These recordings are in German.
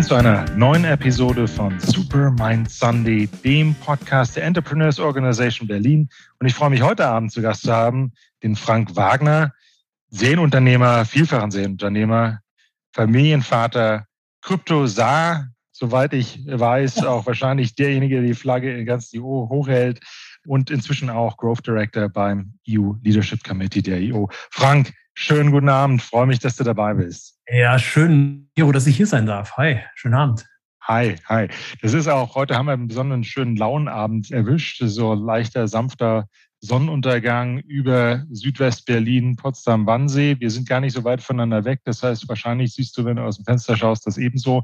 willkommen zu einer neuen Episode von Supermind Sunday, dem Podcast der Entrepreneurs Organization Berlin. Und ich freue mich heute Abend zu Gast zu haben, den Frank Wagner, Serienunternehmer, vielfachen Serienunternehmer, Familienvater, Kryptosar, soweit ich weiß, auch wahrscheinlich derjenige, der die Flagge in ganz die O hochhält und inzwischen auch Growth Director beim EU Leadership Committee der EU. Frank, schönen guten Abend. Freue mich, dass du dabei bist. Ja, schön, Jero, dass ich hier sein darf. Hi, schönen Abend. Hi, hi. Das ist auch, heute haben wir einen besonderen schönen Launabend erwischt. So leichter, sanfter Sonnenuntergang über Südwest-Berlin, Potsdam-Wannsee. Wir sind gar nicht so weit voneinander weg. Das heißt, wahrscheinlich siehst du, wenn du aus dem Fenster schaust, das ebenso.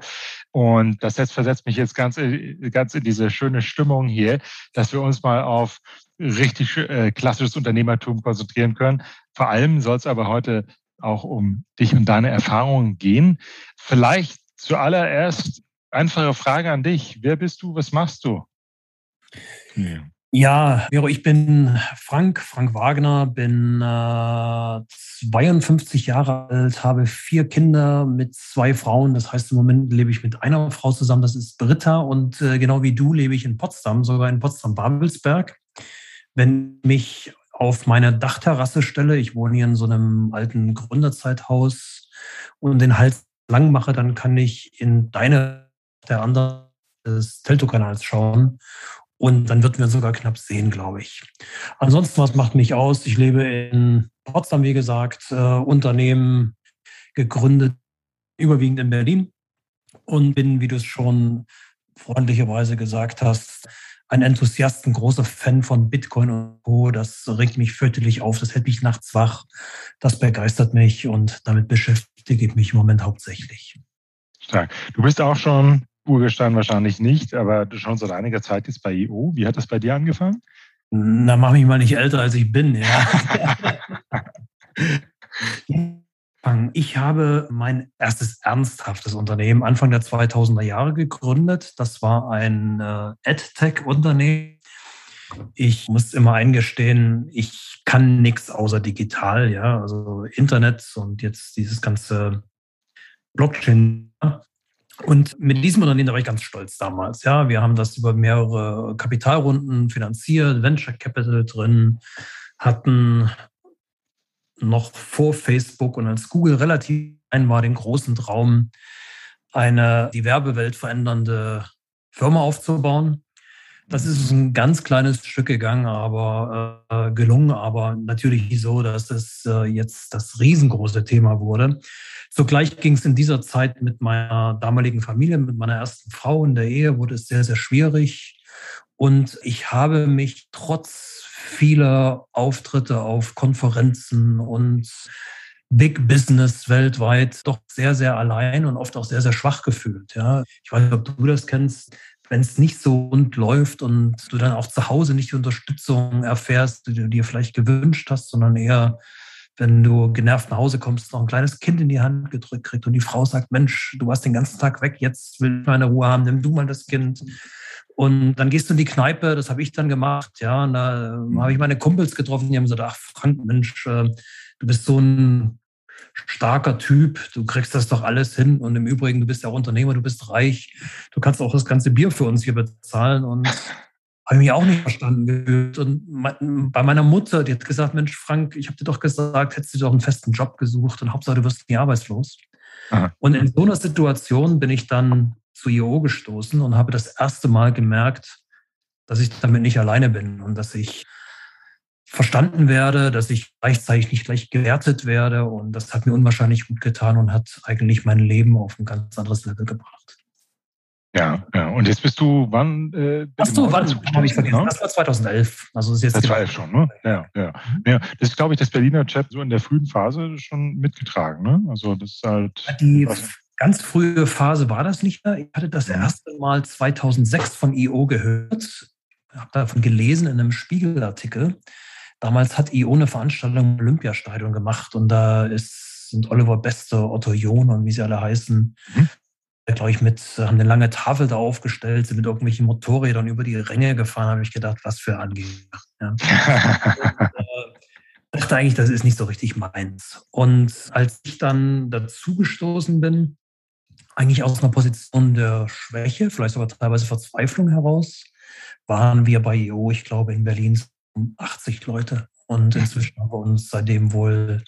Und das jetzt versetzt mich jetzt ganz, ganz in diese schöne Stimmung hier, dass wir uns mal auf richtig äh, klassisches Unternehmertum konzentrieren können. Vor allem soll es aber heute auch um dich und deine Erfahrungen gehen. Vielleicht zuallererst einfache Frage an dich. Wer bist du? Was machst du? Ja. Ja, Vero, ich bin Frank, Frank Wagner, bin äh, 52 Jahre alt, habe vier Kinder mit zwei Frauen. Das heißt, im Moment lebe ich mit einer Frau zusammen, das ist Britta. Und äh, genau wie du lebe ich in Potsdam, sogar in Potsdam-Babelsberg. Wenn mich auf meine Dachterrasse stelle, ich wohne hier in so einem alten Gründerzeithaus und den Hals lang mache, dann kann ich in deine, der anderen des Teltow-Kanals schauen und dann würden wir sogar knapp sehen, glaube ich. Ansonsten, was macht mich aus? Ich lebe in Potsdam, wie gesagt, äh, Unternehmen gegründet, überwiegend in Berlin und bin, wie du es schon freundlicherweise gesagt hast, ein Enthusiast, ein großer Fan von Bitcoin und Co. Das regt mich fürchterlich auf, das hält mich nachts wach, das begeistert mich und damit beschäftige ich mich im Moment hauptsächlich. Stark. Du bist auch schon Urgestein wahrscheinlich nicht, aber du schon seit einiger Zeit jetzt bei IO. Wie hat das bei dir angefangen? Na, mach mich mal nicht älter, als ich bin, ja. Ich habe mein erstes ernsthaftes Unternehmen Anfang der 2000er Jahre gegründet. Das war ein äh, AdTech-Unternehmen. Ich muss immer eingestehen, ich kann nichts außer digital, ja, also Internet und jetzt dieses ganze Blockchain. Und mit diesem Unternehmen da war ich ganz stolz damals. Ja, wir haben das über mehrere Kapitalrunden finanziert, Venture Capital drin, hatten noch vor Facebook und als Google relativ ein war den großen Traum, eine die Werbewelt verändernde Firma aufzubauen. Das ist ein ganz kleines Stück gegangen, aber äh, gelungen, aber natürlich so, dass es äh, jetzt das riesengroße Thema wurde. Zugleich ging es in dieser Zeit mit meiner damaligen Familie, mit meiner ersten Frau in der Ehe, wurde es sehr, sehr schwierig. Und ich habe mich trotz vieler Auftritte auf Konferenzen und Big Business weltweit doch sehr, sehr allein und oft auch sehr, sehr schwach gefühlt. Ja. Ich weiß nicht, ob du das kennst wenn es nicht so rund läuft und du dann auch zu Hause nicht die Unterstützung erfährst, die du dir vielleicht gewünscht hast, sondern eher, wenn du genervt nach Hause kommst, noch ein kleines Kind in die Hand gedrückt kriegt und die Frau sagt, Mensch, du warst den ganzen Tag weg, jetzt will ich meine Ruhe haben, nimm du mal das Kind. Und dann gehst du in die Kneipe, das habe ich dann gemacht, ja, und da habe ich meine Kumpels getroffen, die haben gesagt, ach Frank, Mensch, äh, du bist so ein starker Typ, du kriegst das doch alles hin. Und im Übrigen, du bist ja auch Unternehmer, du bist reich, du kannst auch das ganze Bier für uns hier bezahlen. Und habe ich mich auch nicht verstanden gefühlt. Und bei meiner Mutter, die hat gesagt, Mensch, Frank, ich habe dir doch gesagt, hättest du doch einen festen Job gesucht und Hauptsache, du wirst nie arbeitslos. Aha. Und in so einer Situation bin ich dann zu IO gestoßen und habe das erste Mal gemerkt, dass ich damit nicht alleine bin und dass ich verstanden werde, dass ich gleichzeitig nicht gleich gewertet werde. Und das hat mir unwahrscheinlich gut getan und hat eigentlich mein Leben auf ein ganz anderes Level gebracht. Ja, ja. Und jetzt bist du wann? Äh, Ach so, wann? Habe ich vergessen. Das war 2011. Also ist jetzt 2011 schon, ne? Ja, ja. Mhm. ja. Das ist, glaube ich, das Berliner Chat so in der frühen Phase schon mitgetragen, ne? Also das ist halt. Die ganz frühe Phase war das nicht mehr. Ich hatte das erste Mal 2006 von IO gehört, habe davon gelesen in einem Spiegelartikel. Damals hat IO eine Veranstaltung im Olympiastadion gemacht und da ist, sind Oliver Beste, Otto John und wie sie alle heißen, mhm. glaube ich, mit, haben eine lange Tafel da aufgestellt, sind mit irgendwelchen Motorrädern über die Ränge gefahren, habe ich gedacht, was für Angeber. Ja. äh, dachte eigentlich, das ist nicht so richtig meins. Und als ich dann dazugestoßen bin, eigentlich aus einer Position der Schwäche, vielleicht sogar teilweise Verzweiflung heraus, waren wir bei EO, ich glaube, in Berlin 80 Leute. Und inzwischen haben wir uns seitdem wohl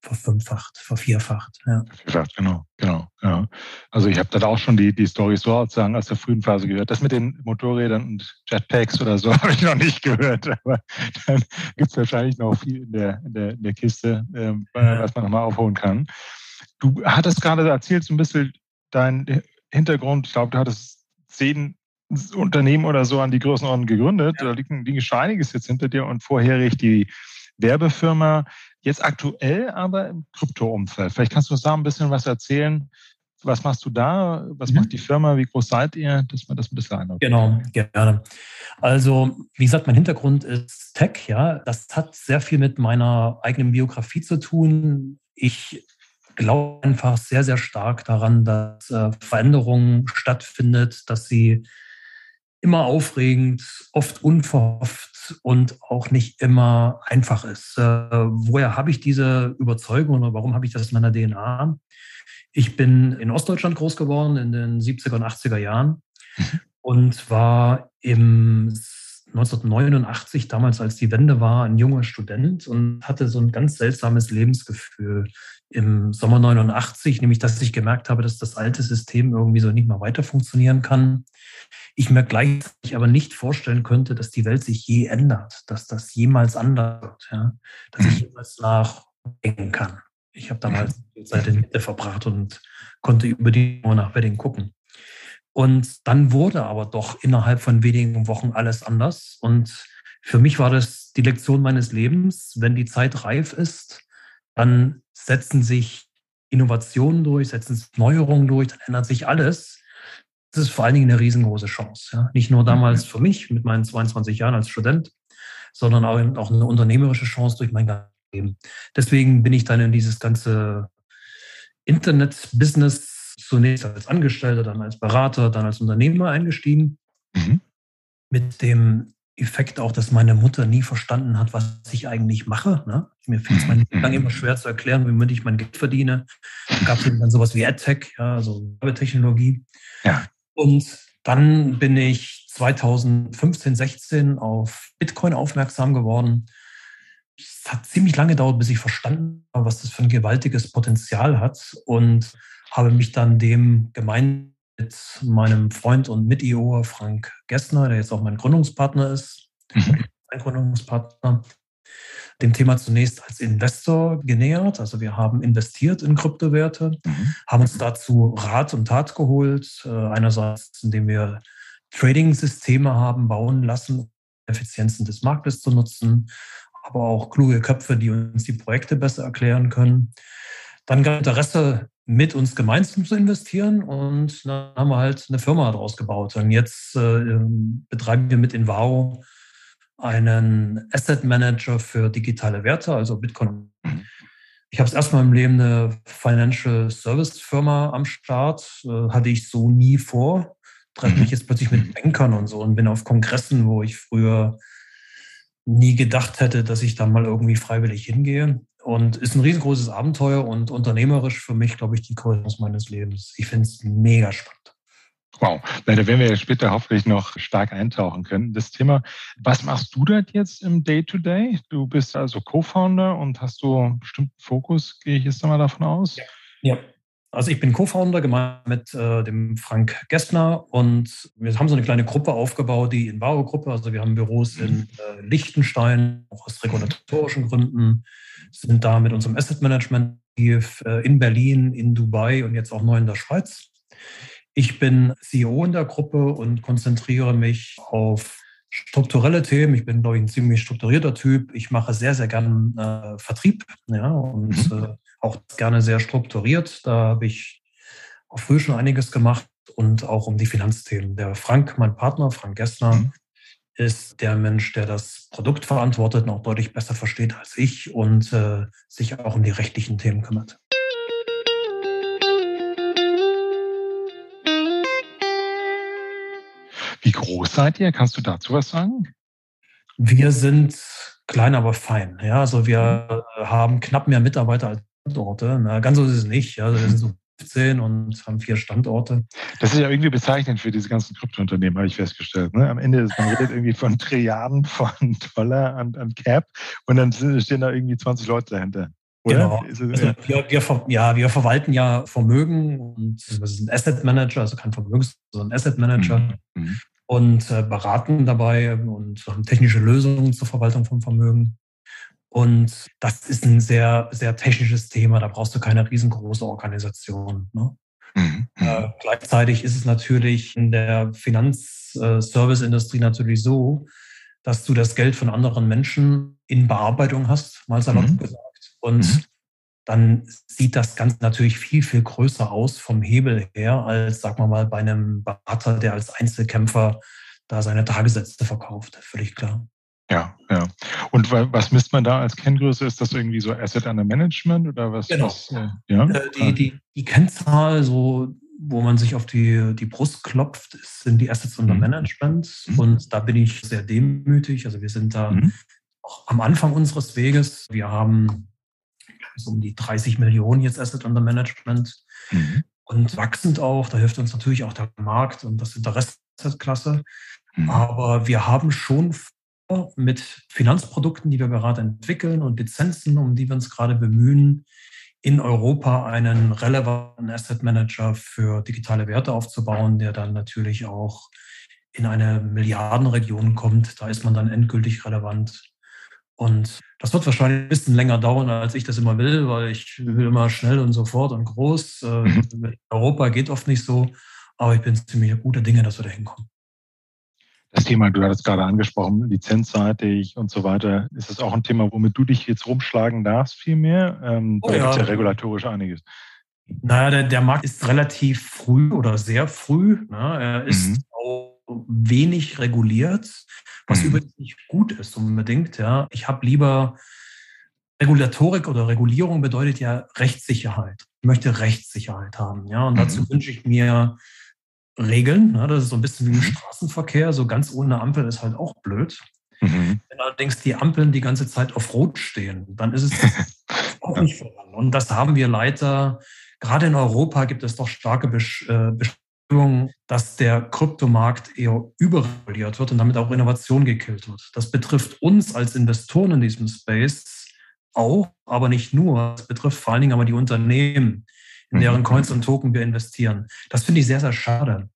verfünffacht, vervierfacht. Ja. Vervierfacht, genau, genau. Ja. Also ich habe da auch schon die, die Story sozusagen aus der frühen Phase gehört. Das mit den Motorrädern und Jetpacks oder so habe ich noch nicht gehört. Aber dann gibt es wahrscheinlich noch viel in der, in der, in der Kiste, äh, was man nochmal aufholen kann. Du hattest gerade erzählt, so ein bisschen dein Hintergrund. Ich glaube, du hattest zehn Unternehmen oder so an die Größenordnung gegründet. Ja. Da liegen, liegen schon einiges jetzt hinter dir und vorherig die Werbefirma. Jetzt aktuell aber im Krypto-Umfeld. Vielleicht kannst du uns da ein bisschen was erzählen. Was machst du da? Was mhm. macht die Firma? Wie groß seid ihr? Dass man das ein bisschen einordnet. Genau, gerne. Also, wie gesagt, mein Hintergrund ist Tech, ja. Das hat sehr viel mit meiner eigenen Biografie zu tun. Ich glaube einfach sehr, sehr stark daran, dass äh, Veränderung stattfindet, dass sie immer aufregend, oft unverhofft und auch nicht immer einfach ist. Äh, woher habe ich diese Überzeugung oder warum habe ich das in meiner DNA? Ich bin in Ostdeutschland groß geworden in den 70er und 80er Jahren mhm. und war im 1989, damals als die Wende war, ein junger Student und hatte so ein ganz seltsames Lebensgefühl im Sommer 89, nämlich dass ich gemerkt habe, dass das alte System irgendwie so nicht mehr weiter funktionieren kann. Ich mir gleichzeitig aber nicht vorstellen könnte, dass die Welt sich je ändert, dass das jemals anders wird, ja? dass ich jemals nachdenken kann. Ich habe damals die Zeit in Mitte verbracht und konnte über die Uhr nach Wedding gucken. Und dann wurde aber doch innerhalb von wenigen Wochen alles anders. Und für mich war das die Lektion meines Lebens. Wenn die Zeit reif ist, dann setzen sich Innovationen durch, setzen sich Neuerungen durch, dann ändert sich alles. Das ist vor allen Dingen eine riesengroße Chance. Ja? Nicht nur damals mhm. für mich mit meinen 22 Jahren als Student, sondern auch, auch eine unternehmerische Chance durch mein Leben. Deswegen bin ich dann in dieses ganze Internet-Business zunächst als Angestellter, dann als Berater, dann als Unternehmer eingestiegen. Mhm. Mit dem Effekt auch, dass meine Mutter nie verstanden hat, was ich eigentlich mache. Ne? Mir fiel es mein Leben lang immer schwer zu erklären, wie ich mein Geld verdiene. Da gab es dann sowas wie AdTech, ja, also Werbetechnologie. Ja. Und dann bin ich 2015, 16 auf Bitcoin aufmerksam geworden. Es hat ziemlich lange gedauert, bis ich verstanden habe, was das für ein gewaltiges Potenzial hat. Und habe mich dann dem gemeinsam mit meinem Freund und Mit-IO Frank Gessner, der jetzt auch mein Gründungspartner ist, mhm. mein Gründungspartner, dem Thema zunächst als Investor genähert. Also wir haben investiert in Kryptowerte, mhm. haben uns dazu Rat und Tat geholt. Äh, einerseits, indem wir Trading-Systeme haben bauen lassen, um Effizienzen des Marktes zu nutzen, aber auch kluge Köpfe, die uns die Projekte besser erklären können. Dann gab Interesse mit uns gemeinsam zu investieren und dann haben wir halt eine Firma daraus gebaut. Und jetzt äh, betreiben wir mit Invaro einen Asset Manager für digitale Werte, also Bitcoin. Ich habe es erstmal im Leben eine Financial Service Firma am Start, äh, hatte ich so nie vor. Treffe mich jetzt plötzlich mit Bankern und so und bin auf Kongressen, wo ich früher nie gedacht hätte, dass ich da mal irgendwie freiwillig hingehe. Und ist ein riesengroßes Abenteuer und unternehmerisch für mich, glaube ich, die Größe meines Lebens. Ich finde es mega spannend. Wow, da werden wir später hoffentlich noch stark eintauchen können. Das Thema, was machst du dort jetzt im Day-to-Day? -Day? Du bist also Co-Founder und hast du einen bestimmten Fokus, gehe ich jetzt mal davon aus? Ja. ja. Also ich bin Co-Founder gemeinsam mit äh, dem Frank Gessner und wir haben so eine kleine Gruppe aufgebaut, die Invaro-Gruppe. Also wir haben Büros in äh, Liechtenstein, auch aus regulatorischen Gründen, sind da mit unserem Asset Management äh, in Berlin, in Dubai und jetzt auch neu in der Schweiz. Ich bin CEO in der Gruppe und konzentriere mich auf strukturelle Themen. Ich bin, glaube ich, ein ziemlich strukturierter Typ. Ich mache sehr, sehr gern äh, Vertrieb ja, und mhm. äh, auch gerne sehr strukturiert. Da habe ich auch früh schon einiges gemacht und auch um die Finanzthemen. Der Frank, mein Partner, Frank Gessner, mhm. ist der Mensch, der das Produkt verantwortet und auch deutlich besser versteht als ich und äh, sich auch um die rechtlichen Themen kümmert. Wie groß seid ihr? Kannst du dazu was sagen? Wir sind klein, aber fein. Ja, also wir mhm. haben knapp mehr Mitarbeiter als Standorte. Na, ganz so ist es nicht. Also wir sind so 15 und haben vier Standorte. Das ist ja irgendwie bezeichnend für diese ganzen Kryptounternehmen, habe ich festgestellt. Ne? Am Ende ist man redet irgendwie von Trilliarden von Dollar an, an Cap und dann stehen da irgendwie 20 Leute dahinter. Oder? Genau. Also wir, wir, ja, wir verwalten ja Vermögen und das ist ein Asset Manager, also kein Vermögens, sondern Asset Manager mhm. mhm. und äh, beraten dabei und haben technische Lösungen zur Verwaltung von Vermögen. Und das ist ein sehr, sehr technisches Thema. Da brauchst du keine riesengroße Organisation. Ne? Mhm. Äh, gleichzeitig ist es natürlich in der Finanzservice-Industrie natürlich so, dass du das Geld von anderen Menschen in Bearbeitung hast, mal salopp mhm. gesagt. Und mhm. dann sieht das Ganze natürlich viel, viel größer aus vom Hebel her, als, sagen wir mal, bei einem Berater, der als Einzelkämpfer da seine Tagessätze verkauft. Völlig klar. Ja, ja. Und was misst man da als Kenngröße? Ist das irgendwie so Asset Under Management oder was? Genau. Was, äh, ja? Äh, die, die, die Kennzahl, so, wo man sich auf die, die Brust klopft, sind die Assets Under mhm. Management. Mhm. Und da bin ich sehr demütig. Also wir sind da mhm. auch am Anfang unseres Weges. Wir haben so um die 30 Millionen jetzt Asset Under Management mhm. und wachsend auch. Da hilft uns natürlich auch der Markt und das Interesse Klasse. Mhm. Aber wir haben schon mit Finanzprodukten, die wir gerade entwickeln und Lizenzen, um die wir uns gerade bemühen, in Europa einen relevanten Asset Manager für digitale Werte aufzubauen, der dann natürlich auch in eine Milliardenregion kommt. Da ist man dann endgültig relevant. Und das wird wahrscheinlich ein bisschen länger dauern, als ich das immer will, weil ich will immer schnell und sofort und groß. Äh, mhm. Europa geht oft nicht so, aber ich bin ziemlich guter Dinge, dass wir da hinkommen das Thema, du hattest gerade angesprochen, lizenzseitig und so weiter. Ist das auch ein Thema, womit du dich jetzt rumschlagen darfst, viel mehr? Ähm, oh, da ja. gibt es ja regulatorisch einiges. Naja, der, der, Markt ist relativ früh oder sehr früh. Ne? Er ist mhm. auch wenig reguliert, was mhm. übrigens nicht gut ist unbedingt. Ja. Ich habe lieber Regulatorik oder Regulierung bedeutet ja Rechtssicherheit. Ich möchte Rechtssicherheit haben. Ja, und dazu mhm. wünsche ich mir Regeln. Ne? Das ist so ein bisschen wie im mhm. Straßenverkehr. So ganz ohne Ampel ist halt auch blöd. Mhm. Wenn allerdings die Ampeln die ganze Zeit auf Rot stehen, dann ist es auch nicht voran. Und das haben wir leider, gerade in Europa gibt es doch starke äh, Bestimmungen, dass der Kryptomarkt eher überreguliert wird und damit auch Innovation gekillt wird. Das betrifft uns als Investoren in diesem Space auch, aber nicht nur. Es betrifft vor allen Dingen aber die Unternehmen, in deren mhm. Coins und Token wir investieren. Das finde ich sehr, sehr schade.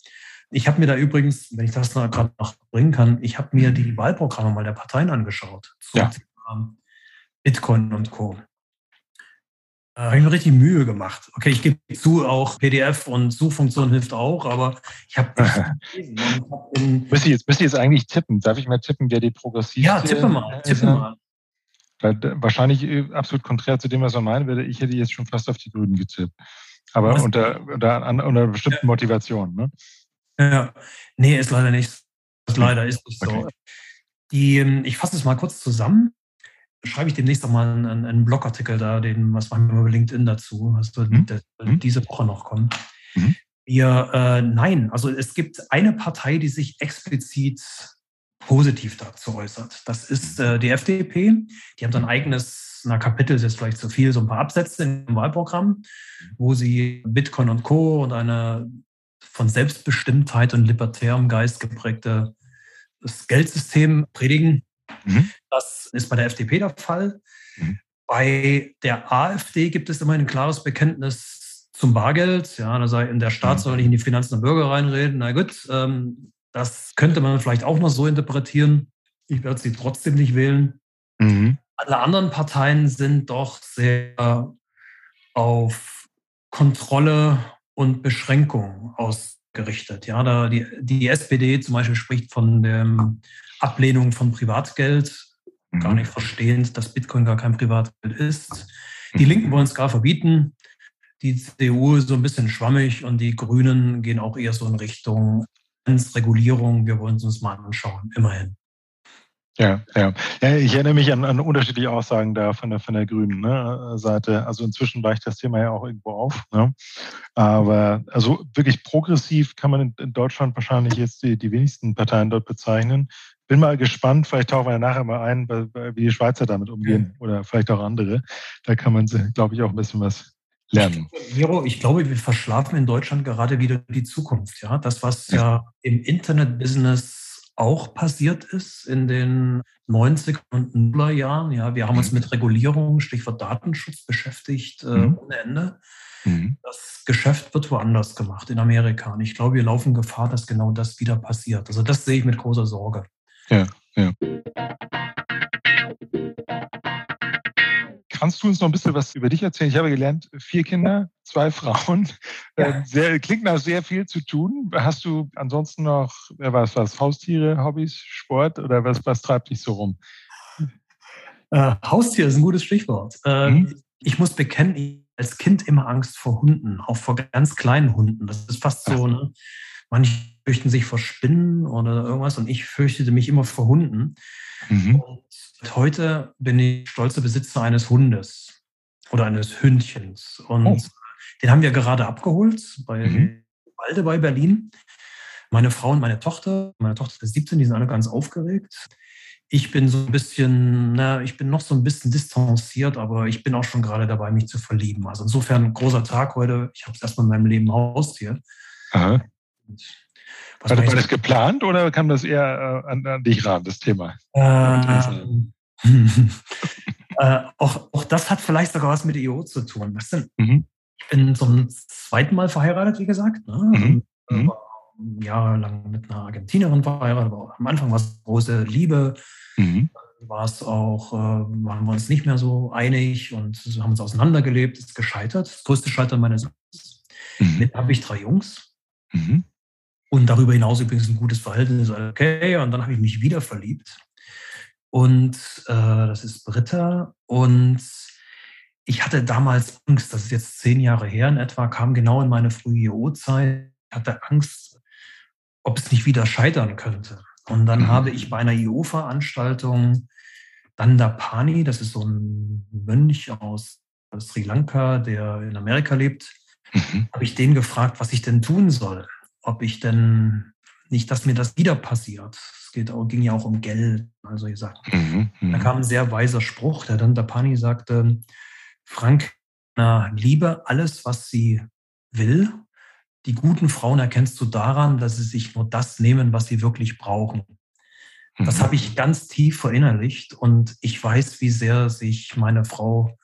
Ich habe mir da übrigens, wenn ich das gerade noch bringen kann, ich habe mir die Wahlprogramme mal der Parteien angeschaut. Ja. Bitcoin und Co. Da habe ich mir richtig Mühe gemacht. Okay, ich gebe zu, auch PDF und Suchfunktion hilft auch, aber ich habe Müsste ich jetzt, müsste ich jetzt eigentlich tippen? Darf ich mal tippen, wer die progressiv Ja, tippe mal, tippe mal. Wahrscheinlich äh, absolut konträr zu dem, was man meinen würde. Ich hätte jetzt schon fast auf die Grünen getippt. Aber was? unter, unter, unter einer bestimmten ja. Motivation, ne? Ja, nee, ist leider nicht. Ist leider ist nicht okay. so. Die, ähm, ich fasse es mal kurz zusammen. Schreibe ich demnächst auch mal einen, einen Blogartikel da, den, was machen wir über LinkedIn dazu, was wird mhm. mhm. diese Woche noch kommen. Mhm. Wir, äh, nein, also es gibt eine Partei, die sich explizit positiv dazu äußert. Das ist äh, die FDP. Die haben so ein eigenes, na Kapitel ist jetzt vielleicht zu viel, so ein paar Absätze im Wahlprogramm, wo sie Bitcoin und Co. und eine von Selbstbestimmtheit und libertärem Geist geprägte Geldsystem predigen. Mhm. Das ist bei der FDP der Fall. Mhm. Bei der AfD gibt es immer ein klares Bekenntnis zum Bargeld. Ja, da sei in der Staat mhm. soll nicht in die Finanzen der Bürger reinreden. Na gut, ähm, das könnte man vielleicht auch noch so interpretieren. Ich werde sie trotzdem nicht wählen. Mhm. Alle anderen Parteien sind doch sehr auf Kontrolle und Beschränkung ausgerichtet. Ja, da die, die SPD zum Beispiel spricht von der Ablehnung von Privatgeld, mhm. gar nicht verstehend, dass Bitcoin gar kein Privatgeld ist. Die Linken wollen es gar verbieten. Die CDU ist so ein bisschen schwammig und die Grünen gehen auch eher so in Richtung Regulierung, wir wollen es uns mal anschauen, immerhin. Ja, ja. ja ich erinnere mich an, an unterschiedliche Aussagen da von der, von der grünen ne, Seite. Also inzwischen weicht das Thema ja auch irgendwo auf. Ne? Aber also wirklich progressiv kann man in, in Deutschland wahrscheinlich jetzt die, die wenigsten Parteien dort bezeichnen. Bin mal gespannt, vielleicht tauchen wir nachher mal ein, wie die Schweizer damit umgehen ja. oder vielleicht auch andere. Da kann man, glaube ich, auch ein bisschen was lernen. Miro, ich glaube, wir verschlafen in Deutschland gerade wieder die Zukunft. Ja, das, was ja im Internet-Business auch passiert ist in den 90er und 0er Jahren. Ja, wir haben uns mhm. mit Regulierung, Stichwort Datenschutz beschäftigt äh, mhm. ohne Ende. Mhm. Das Geschäft wird woanders gemacht, in Amerika. Und ich glaube, wir laufen Gefahr, dass genau das wieder passiert. Also das sehe ich mit großer Sorge. Ja, ja. Kannst du uns noch ein bisschen was über dich erzählen? Ich habe gelernt, vier Kinder, zwei Frauen. Ja. Ähm, sehr, klingt nach sehr viel zu tun. Hast du ansonsten noch was, was Haustiere, Hobbys, Sport oder was, was treibt dich so rum? Äh, Haustier ist ein gutes Stichwort. Äh, mhm. Ich muss bekennen, ich als Kind immer Angst vor Hunden, auch vor ganz kleinen Hunden. Das ist fast so, ne? Manche fürchten sich vor Spinnen oder irgendwas und ich fürchtete mich immer vor Hunden. Mhm. Heute bin ich stolzer Besitzer eines Hundes oder eines Hündchens. Und oh. den haben wir gerade abgeholt bei mhm. Walde bei Berlin. Meine Frau und meine Tochter, meine Tochter ist 17, die sind alle ganz aufgeregt. Ich bin so ein bisschen, na, ich bin noch so ein bisschen distanziert, aber ich bin auch schon gerade dabei, mich zu verlieben. Also insofern ein großer Tag heute. Ich habe es erstmal in meinem Leben Haustier. Aha. War, war das geplant oder kam das eher äh, an, an, dich ran, das Thema? Ähm, äh, auch, auch das hat vielleicht sogar was mit EO zu tun. Was denn? Mhm. Ich bin zum zweiten Mal verheiratet, wie gesagt. Ne? Mhm. Mhm. Jahrelang mit einer Argentinerin verheiratet, aber am Anfang war es große Liebe. Mhm. War es auch, äh, waren wir uns nicht mehr so einig und haben uns auseinandergelebt, ist gescheitert. Das größte Scheitern meines Lebens. Mhm. Mit habe ich drei Jungs. Mhm. Und darüber hinaus übrigens ein gutes Verhältnis. Okay, und dann habe ich mich wieder verliebt. Und äh, das ist Britta. Und ich hatte damals Angst, das ist jetzt zehn Jahre her in etwa, kam genau in meine frühe IO-Zeit. Ich hatte Angst, ob es nicht wieder scheitern könnte. Und dann mhm. habe ich bei einer IO-Veranstaltung Dandapani, das ist so ein Mönch aus Sri Lanka, der in Amerika lebt, mhm. habe ich den gefragt, was ich denn tun soll ob ich denn nicht, dass mir das wieder passiert. Es geht, ging ja auch um Geld, also ich sagte. Mhm, da mhm. kam ein sehr weiser Spruch, der dann der Pani sagte, Frank, na, liebe alles, was sie will. Die guten Frauen erkennst du daran, dass sie sich nur das nehmen, was sie wirklich brauchen. Das mhm. habe ich ganz tief verinnerlicht und ich weiß, wie sehr sich meine Frau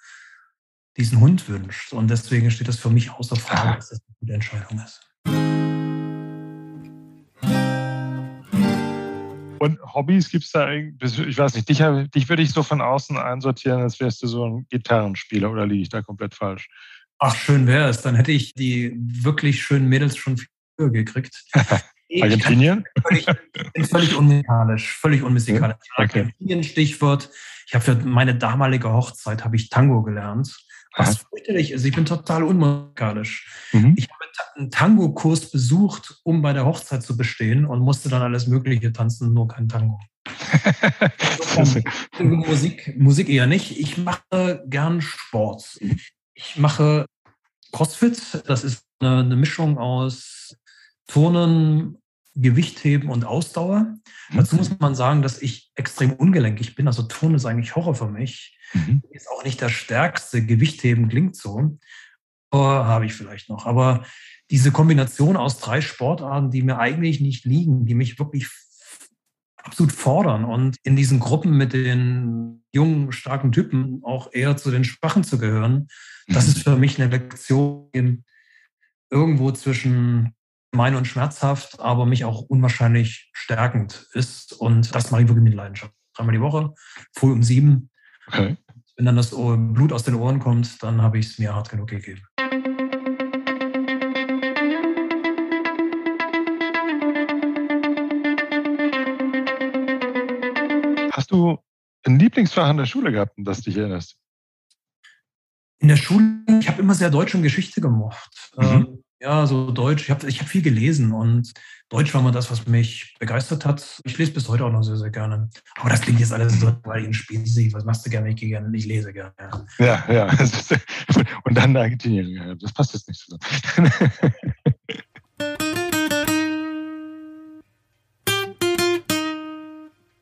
diesen Hund wünscht. Und deswegen steht das für mich außer Frage, dass das eine gute Entscheidung ist. Und Hobbys gibt es da, ich weiß nicht, dich, dich würde ich so von außen einsortieren, als wärst du so ein Gitarrenspieler oder liege ich da komplett falsch? Ach, schön wäre es. Dann hätte ich die wirklich schönen Mädels schon früher gekriegt. Argentinien? Ich bin völlig unmusikalisch, völlig unmusikalisch. Okay. Argentinien Stichwort. Ich habe für meine damalige Hochzeit habe ich Tango gelernt. Was fürchterlich ist. Ich bin total unmusikalisch. Mhm. Ich habe einen Tango-Kurs besucht, um bei der Hochzeit zu bestehen und musste dann alles Mögliche tanzen, nur kein Tango. Musik, Musik eher nicht. Ich mache gern Sport. Ich mache CrossFit. Das ist eine, eine Mischung aus Turnen, Gewichtheben und Ausdauer. Mhm. Dazu muss man sagen, dass ich extrem ungelenkig bin. Also Turnen ist eigentlich Horror für mich. Mhm. Ist auch nicht das stärkste. Gewichtheben klingt so. Aber habe ich vielleicht noch. Aber diese Kombination aus drei Sportarten, die mir eigentlich nicht liegen, die mich wirklich absolut fordern und in diesen Gruppen mit den jungen, starken Typen auch eher zu den Schwachen zu gehören, das ist für mich eine Lektion irgendwo zwischen gemein und schmerzhaft, aber mich auch unwahrscheinlich stärkend ist. Und das mache ich wirklich mit Leidenschaft. Dreimal die Woche, früh um sieben. Okay. Wenn dann das Blut aus den Ohren kommt, dann habe ich es mir hart genug gegeben. Hast du ein Lieblingsfach in der Schule gehabt, an das dich erinnerst? In der Schule, ich habe immer sehr Deutsch und Geschichte gemocht. Mhm. Ja, so Deutsch. Ich habe ich hab viel gelesen und Deutsch war immer das, was mich begeistert hat. Ich lese bis heute auch noch sehr, sehr gerne. Aber das klingt jetzt alles so, weil ich ein Spiel sehe. Was machst du gerne? Ich gehe gerne, ich lese gerne. Ja, ja. ja. Und dann Argentinien. Das passt jetzt nicht zusammen.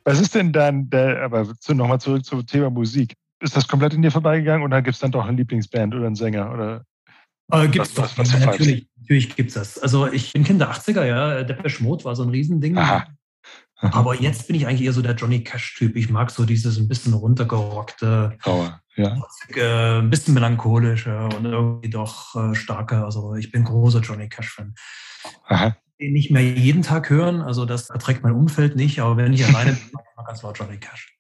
Was ist denn dann, der, aber nochmal zurück zum Thema Musik. Ist das komplett in dir vorbeigegangen oder gibt es dann doch eine Lieblingsband oder einen Sänger? Oder? Äh, gibt's was, doch. Was, was natürlich, natürlich gibt's das. Also ich bin Kind der 80er, ja. Depeche Mode war so ein Riesending. Aha. Aber jetzt bin ich eigentlich eher so der Johnny Cash-Typ. Ich mag so dieses ein bisschen runtergerockte, Trauer, ja. Äh, ein bisschen melancholische und irgendwie doch äh, starke. Also ich bin großer Johnny Cash-Fan. Nicht mehr jeden Tag hören, also das erträgt mein Umfeld nicht, aber wenn ich alleine bin, mag ich ganz laut Johnny Cash.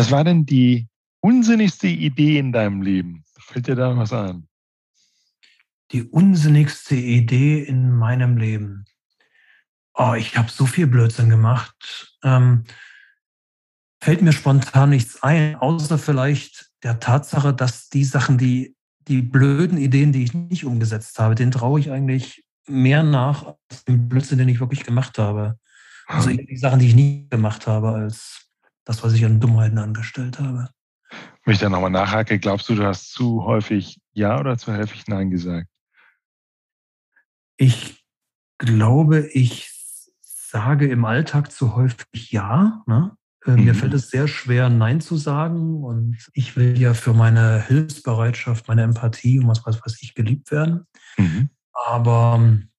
Was war denn die unsinnigste Idee in deinem Leben? Fällt dir da was ein? Die unsinnigste Idee in meinem Leben. Oh, ich habe so viel Blödsinn gemacht. Ähm, fällt mir spontan nichts ein, außer vielleicht der Tatsache, dass die Sachen, die, die blöden Ideen, die ich nicht umgesetzt habe, den traue ich eigentlich mehr nach als dem Blödsinn, den ich wirklich gemacht habe. Also die Sachen, die ich nie gemacht habe, als das, was ich an Dummheiten angestellt habe. Wenn ich da nochmal nachhake, glaubst du, du hast zu häufig Ja oder zu häufig Nein gesagt? Ich glaube, ich sage im Alltag zu häufig Ja. Ne? Äh, mhm. Mir fällt es sehr schwer, Nein zu sagen. Und ich will ja für meine Hilfsbereitschaft, meine Empathie und was weiß ich geliebt werden. Mhm. Aber ähm,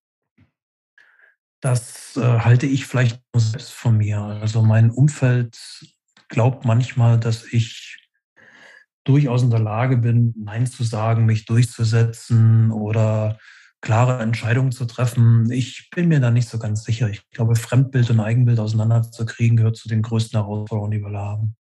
das äh, halte ich vielleicht nur selbst von mir. Also mein Umfeld glaubt manchmal, dass ich durchaus in der Lage bin, Nein zu sagen, mich durchzusetzen oder klare Entscheidungen zu treffen. Ich bin mir da nicht so ganz sicher. Ich glaube, Fremdbild und Eigenbild auseinanderzukriegen gehört zu den größten Herausforderungen, die wir haben.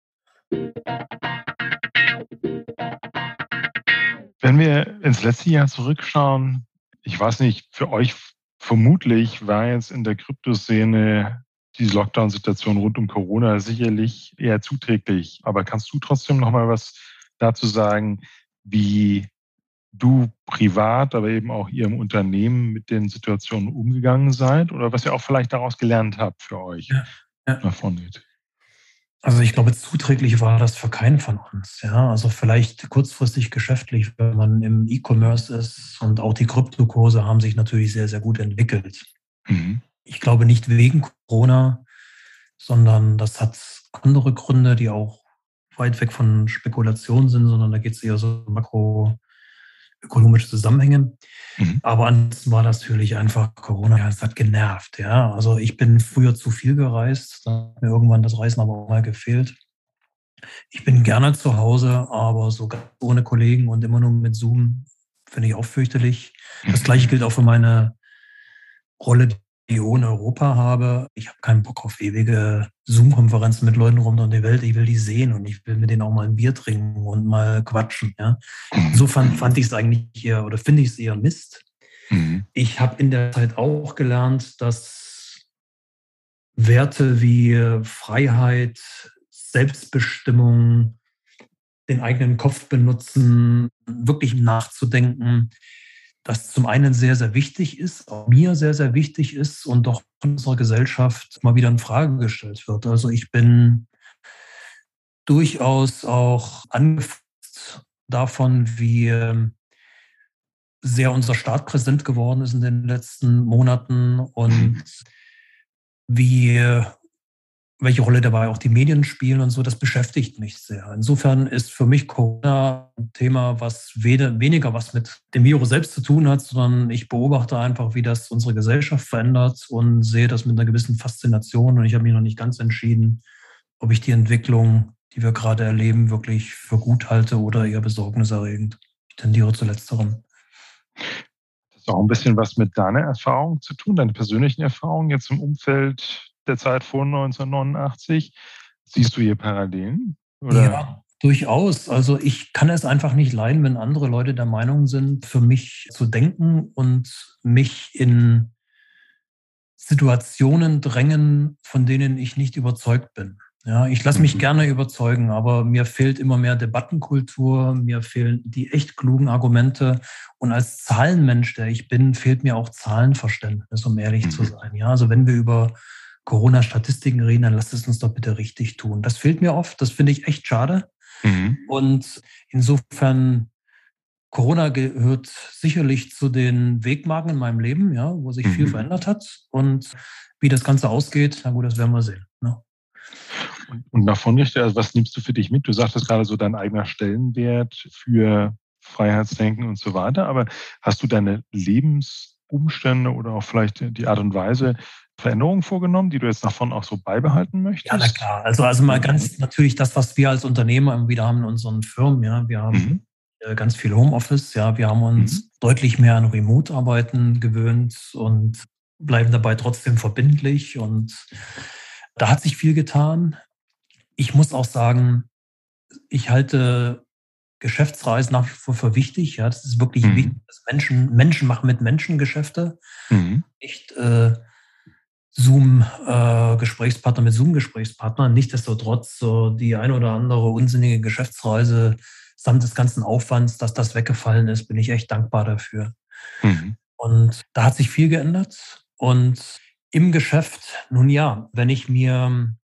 Wenn wir ins letzte Jahr zurückschauen, ich weiß nicht, für euch vermutlich war jetzt in der Kryptoszene diese Lockdown-Situation rund um Corona sicherlich eher zuträglich. Aber kannst du trotzdem noch mal was dazu sagen, wie du privat, aber eben auch ihr im Unternehmen mit den Situationen umgegangen seid oder was ihr auch vielleicht daraus gelernt habt für euch ja, ja. davon geht? Also ich glaube, zuträglich war das für keinen von uns. Ja, also vielleicht kurzfristig geschäftlich, wenn man im E-Commerce ist und auch die Kryptokurse haben sich natürlich sehr, sehr gut entwickelt. Mhm. Ich glaube nicht wegen Corona, sondern das hat andere Gründe, die auch weit weg von Spekulation sind, sondern da geht es eher so makroökonomische Zusammenhänge. Mhm. Aber ansonsten war das natürlich einfach Corona, ja, es hat genervt. Ja, also ich bin früher zu viel gereist, da hat mir irgendwann das Reisen aber auch mal gefehlt. Ich bin gerne zu Hause, aber so ohne Kollegen und immer nur mit Zoom finde ich auch fürchterlich. Das gleiche gilt auch für meine Rolle, in Europa habe. Ich habe keinen Bock auf ewige Zoom-Konferenzen mit Leuten rund um die Welt. Ich will die sehen und ich will mit denen auch mal ein Bier trinken und mal quatschen. Ja. Insofern fand ich es eigentlich eher oder finde ich es eher Mist. Mhm. Ich habe in der Zeit auch gelernt, dass Werte wie Freiheit, Selbstbestimmung, den eigenen Kopf benutzen, wirklich nachzudenken, das zum einen sehr, sehr wichtig ist, auch mir sehr, sehr wichtig ist und doch in unserer Gesellschaft mal wieder in Frage gestellt wird. Also ich bin durchaus auch angefasst davon, wie sehr unser Staat präsent geworden ist in den letzten Monaten und wie welche Rolle dabei auch die Medien spielen und so, das beschäftigt mich sehr. Insofern ist für mich Corona ein Thema, was weniger was mit dem Virus selbst zu tun hat, sondern ich beobachte einfach, wie das unsere Gesellschaft verändert und sehe das mit einer gewissen Faszination. Und ich habe mich noch nicht ganz entschieden, ob ich die Entwicklung, die wir gerade erleben, wirklich für gut halte oder eher besorgniserregend. Ich tendiere zu letzterem. Auch ein bisschen was mit deiner Erfahrung zu tun, deine persönlichen Erfahrungen jetzt im Umfeld der Zeit vor 1989. Siehst du hier Parallelen? Oder? Ja, durchaus. Also ich kann es einfach nicht leiden, wenn andere Leute der Meinung sind, für mich zu denken und mich in Situationen drängen, von denen ich nicht überzeugt bin. Ja, ich lasse mich mhm. gerne überzeugen, aber mir fehlt immer mehr Debattenkultur, mir fehlen die echt klugen Argumente. Und als Zahlenmensch, der ich bin, fehlt mir auch Zahlenverständnis, um ehrlich mhm. zu sein. Ja, also wenn wir über Corona-Statistiken reden, dann lasst es uns doch bitte richtig tun. Das fehlt mir oft, das finde ich echt schade. Mhm. Und insofern, Corona gehört sicherlich zu den Wegmarken in meinem Leben, ja, wo sich mhm. viel verändert hat. Und wie das Ganze ausgeht, na gut, das werden wir sehen. Ne? Und davon gerichtet, also was nimmst du für dich mit? Du sagtest gerade so dein eigener Stellenwert für Freiheitsdenken und so weiter, aber hast du deine Lebensumstände oder auch vielleicht die Art und Weise Veränderungen vorgenommen, die du jetzt davon auch so beibehalten möchtest? Ja, na klar. Also, also mal ganz natürlich das, was wir als Unternehmer wieder haben in unseren Firmen. Ja, wir haben mhm. Ganz viel Homeoffice. Ja, wir haben uns mhm. deutlich mehr an Remote-Arbeiten gewöhnt und bleiben dabei trotzdem verbindlich. Und da hat sich viel getan. Ich muss auch sagen, ich halte Geschäftsreisen nach wie vor für wichtig. Ja, das ist wirklich mhm. wichtig, dass Menschen, Menschen machen mit Menschen Geschäfte. Mhm. Nicht äh, Zoom-Gesprächspartner äh, mit Zoom-Gesprächspartnern. Nichtsdestotrotz so die ein oder andere unsinnige Geschäftsreise samt des ganzen Aufwands, dass das weggefallen ist, bin ich echt dankbar dafür. Mhm. Und da hat sich viel geändert. Und im Geschäft, nun ja, wenn ich mir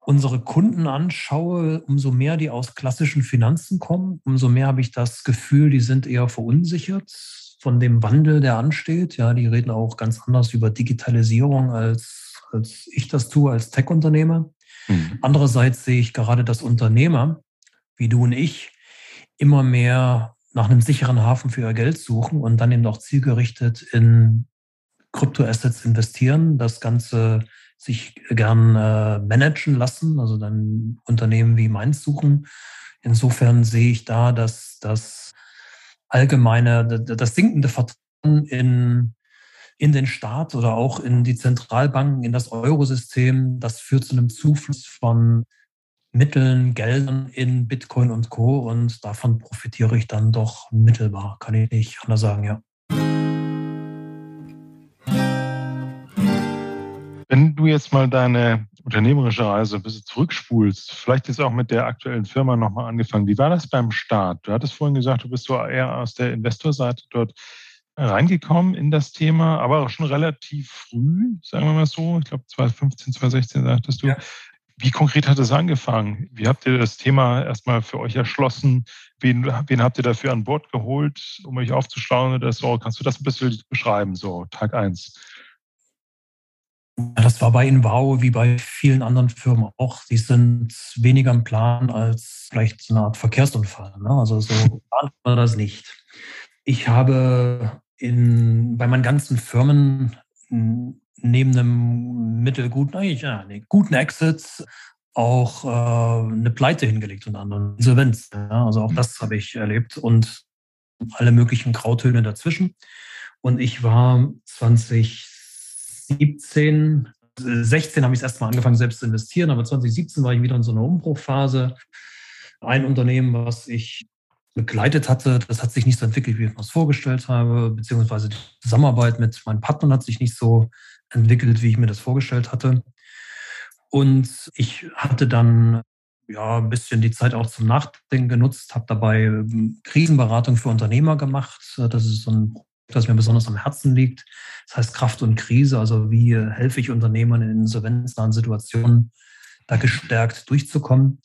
unsere Kunden anschaue, umso mehr die aus klassischen Finanzen kommen, umso mehr habe ich das Gefühl, die sind eher verunsichert von dem Wandel, der ansteht. Ja, die reden auch ganz anders über Digitalisierung, als, als ich das tue als Tech-Unternehmer. Mhm. Andererseits sehe ich gerade, dass Unternehmer, wie du und ich, immer mehr nach einem sicheren Hafen für ihr Geld suchen und dann eben auch zielgerichtet in Kryptoassets investieren, das Ganze sich gern äh, managen lassen, also dann Unternehmen wie meins suchen. Insofern sehe ich da, dass das allgemeine, das sinkende Vertrauen in, in den Staat oder auch in die Zentralbanken, in das Eurosystem, das führt zu einem Zufluss von Mitteln, Geldern in Bitcoin und Co. Und davon profitiere ich dann doch mittelbar, kann ich nicht anders sagen, ja. Wenn du jetzt mal deine unternehmerische Reise ein bisschen zurückspulst, vielleicht ist auch mit der aktuellen Firma nochmal angefangen. Wie war das beim Start? Du hattest vorhin gesagt, du bist so eher aus der Investorseite dort reingekommen in das Thema, aber schon relativ früh, sagen wir mal so. Ich glaube 2015, 2016 sagtest du. Ja. Wie konkret hat es angefangen? Wie habt ihr das Thema erstmal für euch erschlossen? Wen, wen habt ihr dafür an Bord geholt, um euch aufzuschlauen oder so? Kannst du das ein bisschen beschreiben, so Tag eins? Das war bei Invow wie bei vielen anderen Firmen auch. Die sind weniger im Plan als vielleicht so eine Art Verkehrsunfall. Ne? Also so war das nicht. Ich habe in, bei meinen ganzen Firmen neben einem mittelguten, eigentlich ja, nee, guten Exit auch äh, eine Pleite hingelegt und anderen Insolvenz. Ja? Also auch das habe ich erlebt und alle möglichen Grautöne dazwischen. Und ich war 20 17, 16 habe ich erstmal angefangen, selbst zu investieren, aber 2017 war ich wieder in so einer Umbruchphase. Ein Unternehmen, was ich begleitet hatte, das hat sich nicht so entwickelt, wie ich mir das vorgestellt habe, beziehungsweise die Zusammenarbeit mit meinen Partnern hat sich nicht so entwickelt, wie ich mir das vorgestellt hatte. Und ich hatte dann ja ein bisschen die Zeit auch zum Nachdenken genutzt, habe dabei Krisenberatung für Unternehmer gemacht. Das ist so ein das mir besonders am Herzen liegt. Das heißt Kraft und Krise, also wie helfe ich Unternehmern in insolvenznahen Situationen, da gestärkt durchzukommen.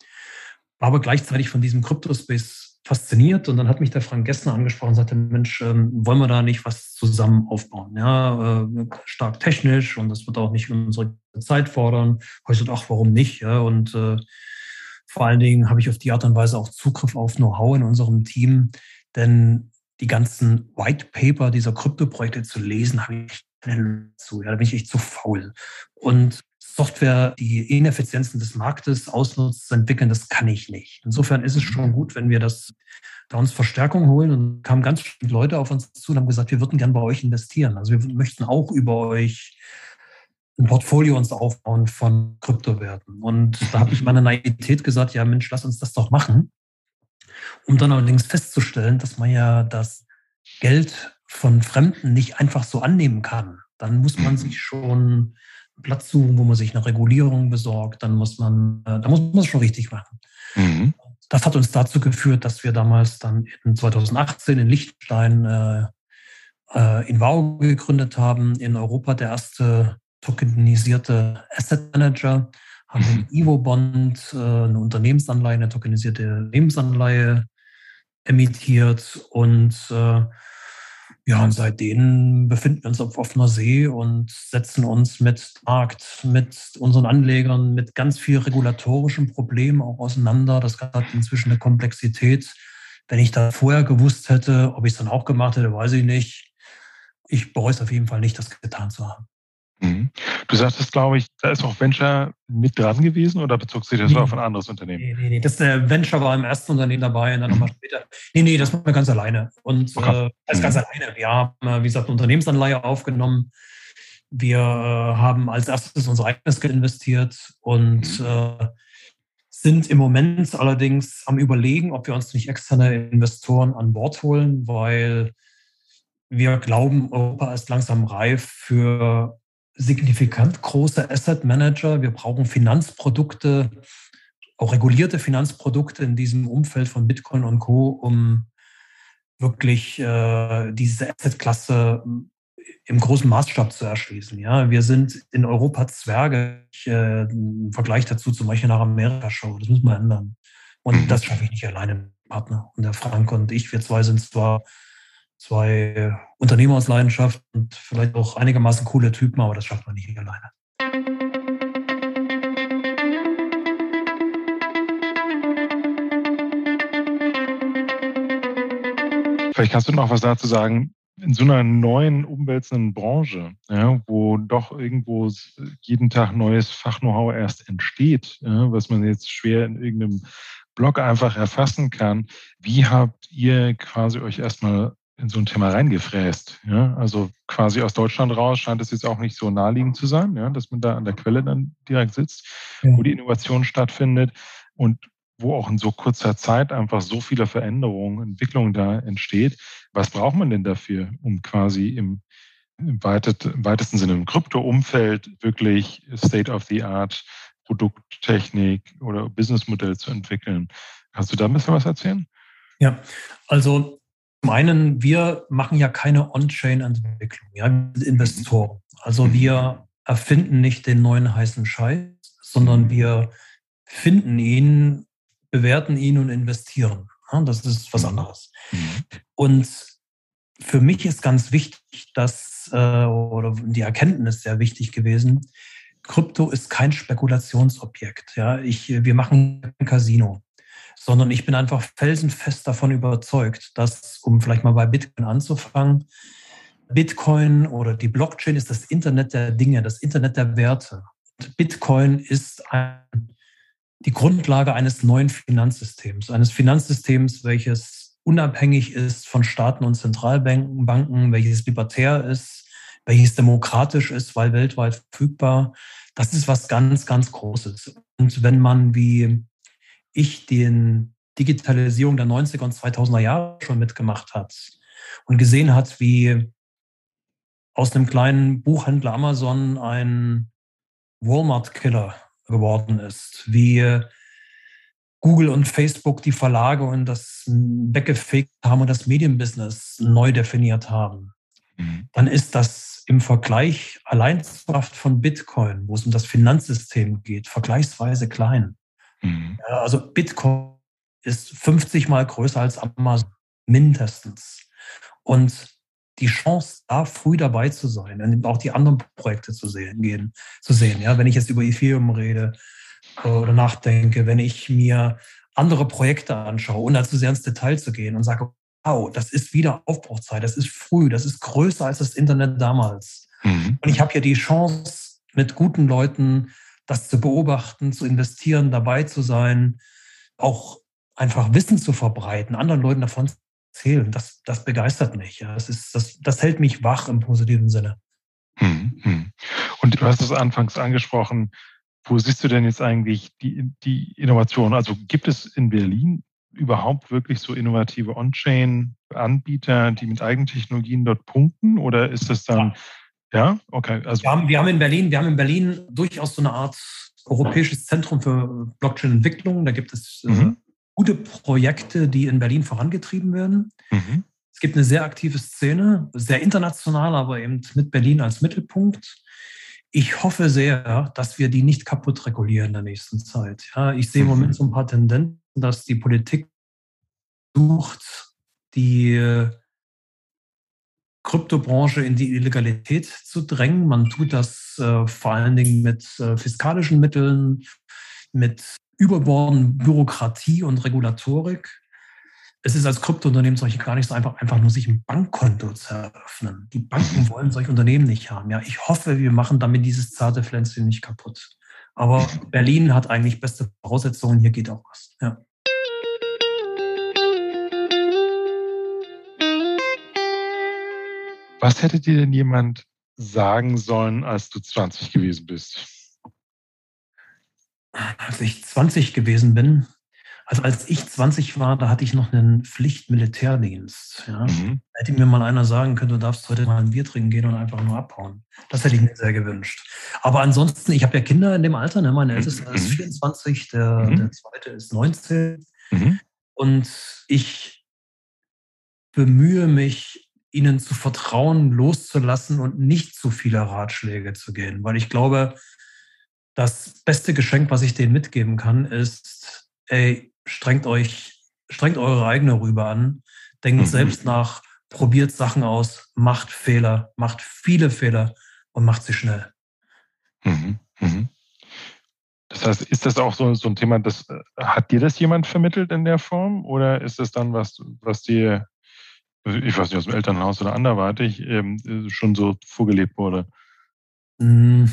War aber gleichzeitig von diesem Crypto-Space fasziniert und dann hat mich der Frank Gessner angesprochen und sagte, Mensch, ähm, wollen wir da nicht was zusammen aufbauen? Ja, äh, stark technisch und das wird auch nicht unsere Zeit fordern. Ich so, ach, warum nicht? Und äh, vor allen Dingen habe ich auf die Art und Weise auch Zugriff auf Know-how in unserem Team, denn die ganzen White Paper dieser Kryptoprojekte zu lesen, habe ich keine zu. Ja, da bin ich echt zu faul. Und Software, die Ineffizienzen des Marktes ausnutzt, zu entwickeln, das kann ich nicht. Insofern ist es schon gut, wenn wir das da uns Verstärkung holen und kamen ganz viele Leute auf uns zu und haben gesagt, wir würden gern bei euch investieren. Also wir möchten auch über euch ein Portfolio uns aufbauen von Kryptowerten. Und da habe ich meine Naivität gesagt, ja Mensch, lass uns das doch machen um dann allerdings festzustellen, dass man ja das Geld von Fremden nicht einfach so annehmen kann. Dann muss man sich schon einen Platz suchen, wo man sich eine Regulierung besorgt. Dann muss man, äh, da muss man es schon richtig machen. Mhm. Das hat uns dazu geführt, dass wir damals dann in 2018 in Liechtenstein äh, äh, in Wau gegründet haben, in Europa der erste tokenisierte Asset Manager, haben den Ivo-Bond, äh, eine Unternehmensanleihe, eine tokenisierte Lebensanleihe emittiert und äh, Ja, und seitdem befinden wir uns auf offener See und setzen uns mit Markt, mit unseren Anlegern, mit ganz viel regulatorischen Problemen auch auseinander. Das hat inzwischen eine Komplexität. Wenn ich da vorher gewusst hätte, ob ich es dann auch gemacht hätte, weiß ich nicht. Ich bereue es auf jeden Fall nicht, das getan zu haben. Mhm. Du sagtest, glaube ich, da ist auch Venture mit dran gewesen oder bezog sich das nee, auf ein anderes Unternehmen? Nee, nee, nee. Das äh, Venture war im ersten Unternehmen dabei und dann nochmal mhm. später. Nee, nee, das machen wir ganz alleine. Und okay. äh, das mhm. ganz alleine. Wir haben, äh, wie gesagt, eine Unternehmensanleihe aufgenommen. Wir äh, haben als erstes unser eigenes Geld investiert und mhm. äh, sind im Moment allerdings am Überlegen, ob wir uns nicht externe Investoren an Bord holen, weil wir glauben, Europa ist langsam reif für signifikant große Asset Manager. Wir brauchen Finanzprodukte, auch regulierte Finanzprodukte in diesem Umfeld von Bitcoin und Co., um wirklich äh, diese Assetklasse im großen Maßstab zu erschließen. Ja, wir sind in Europa Zwerge äh, im Vergleich dazu zum Beispiel nach Amerika Show. Das müssen wir ändern. Und mhm. das schaffe ich nicht alleine, Partner. Und der Frank und ich, wir zwei sind zwar zwei Unternehmer aus Leidenschaft und vielleicht auch einigermaßen coole Typen, aber das schafft man nicht alleine. Vielleicht kannst du noch was dazu sagen. In so einer neuen, umwälzenden Branche, ja, wo doch irgendwo jeden Tag neues Fach-Know-how erst entsteht, ja, was man jetzt schwer in irgendeinem Blog einfach erfassen kann. Wie habt ihr quasi euch erstmal in so ein Thema reingefräst. Ja? Also quasi aus Deutschland raus scheint es jetzt auch nicht so naheliegend zu sein, ja? dass man da an der Quelle dann direkt sitzt, ja. wo die Innovation stattfindet und wo auch in so kurzer Zeit einfach so viele Veränderungen, Entwicklungen da entsteht. Was braucht man denn dafür, um quasi im, im, weitet, im weitesten Sinne im Krypto-Umfeld wirklich State-of-the-Art Produkttechnik oder Businessmodell zu entwickeln? Kannst du da ein bisschen was erzählen? Ja, also zum einen, wir machen ja keine On-Chain-Entwicklung, ja, wir sind Investoren. Also mhm. wir erfinden nicht den neuen heißen Scheiß, sondern mhm. wir finden ihn, bewerten ihn und investieren. Ja, das ist was mhm. anderes. Und für mich ist ganz wichtig, dass, äh, oder die Erkenntnis sehr wichtig gewesen, Krypto ist kein Spekulationsobjekt. Ja, ich, wir machen ein Casino sondern ich bin einfach felsenfest davon überzeugt, dass, um vielleicht mal bei Bitcoin anzufangen, Bitcoin oder die Blockchain ist das Internet der Dinge, das Internet der Werte. Bitcoin ist ein, die Grundlage eines neuen Finanzsystems, eines Finanzsystems, welches unabhängig ist von Staaten und Zentralbanken, Banken, welches libertär ist, welches demokratisch ist, weil weltweit verfügbar. Das ist was ganz, ganz Großes. Und wenn man wie ich den Digitalisierung der 90er und 2000er Jahre schon mitgemacht hat und gesehen hat, wie aus einem kleinen Buchhändler Amazon ein Walmart-Killer geworden ist, wie Google und Facebook die Verlage und das weggefegt haben und das Medienbusiness neu definiert haben, mhm. dann ist das im Vergleich allein von Bitcoin, wo es um das Finanzsystem geht, vergleichsweise klein. Mhm. Ja, also Bitcoin ist 50 mal größer als Amazon, mindestens. Und die Chance, da früh dabei zu sein und auch die anderen Projekte zu sehen, gehen, zu sehen. Ja, wenn ich jetzt über Ethereum rede äh, oder nachdenke, wenn ich mir andere Projekte anschaue, ohne zu sehr ins Detail zu gehen und sage, wow, das ist wieder Aufbruchzeit, das ist früh, das ist größer als das Internet damals. Mhm. Und ich habe hier die Chance, mit guten Leuten das zu beobachten, zu investieren, dabei zu sein, auch einfach Wissen zu verbreiten, anderen Leuten davon zu erzählen, das, das begeistert mich. Ja. Das, ist, das, das hält mich wach im positiven Sinne. Hm, hm. Und du hast es anfangs angesprochen, wo siehst du denn jetzt eigentlich die, die Innovation? Also gibt es in Berlin überhaupt wirklich so innovative On-Chain-Anbieter, die mit Eigentechnologien dort punkten? Oder ist das dann ja. Ja, okay. Also wir, haben, wir haben in Berlin, wir haben in Berlin durchaus so eine Art europäisches Zentrum für Blockchain-Entwicklung. Da gibt es äh, mhm. äh, gute Projekte, die in Berlin vorangetrieben werden. Mhm. Es gibt eine sehr aktive Szene, sehr international, aber eben mit Berlin als Mittelpunkt. Ich hoffe sehr, dass wir die nicht kaputt regulieren in der nächsten Zeit. Ja, ich sehe im Moment mhm. so ein paar Tendenzen, dass die Politik sucht, die Kryptobranche in die Illegalität zu drängen. Man tut das äh, vor allen Dingen mit äh, fiskalischen Mitteln, mit überborden Bürokratie und Regulatorik. Es ist als Kryptounternehmen solche gar nicht so einfach, einfach nur sich ein Bankkonto zu eröffnen. Die Banken wollen solche Unternehmen nicht haben. Ja, ich hoffe, wir machen damit dieses zarte Pflänzchen nicht kaputt. Aber Berlin hat eigentlich beste Voraussetzungen. Hier geht auch was. Ja. Was hätte dir denn jemand sagen sollen, als du 20 gewesen bist? Als ich 20 gewesen bin, also als ich 20 war, da hatte ich noch einen Pflichtmilitärdienst. Ja. Mhm. Da hätte mir mal einer sagen können, du darfst heute mal ein Bier trinken gehen und einfach nur abhauen. Das hätte ich mir sehr gewünscht. Aber ansonsten, ich habe ja Kinder in dem Alter. Ne? Mein ältester mhm. ist 24, der, mhm. der zweite ist 19. Mhm. Und ich bemühe mich, ihnen zu vertrauen, loszulassen und nicht zu viele Ratschläge zu gehen. Weil ich glaube, das beste Geschenk, was ich denen mitgeben kann, ist, ey, strengt euch, strengt eure eigene Rübe an, denkt mhm. selbst nach, probiert Sachen aus, macht Fehler, macht viele Fehler und macht sie schnell. Mhm. Mhm. Das heißt, ist das auch so, so ein Thema, das äh, hat dir das jemand vermittelt in der Form oder ist das dann was, was dir, ich weiß nicht, aus dem Elternhaus oder anderweitig ähm, schon so vorgelebt wurde? Hm,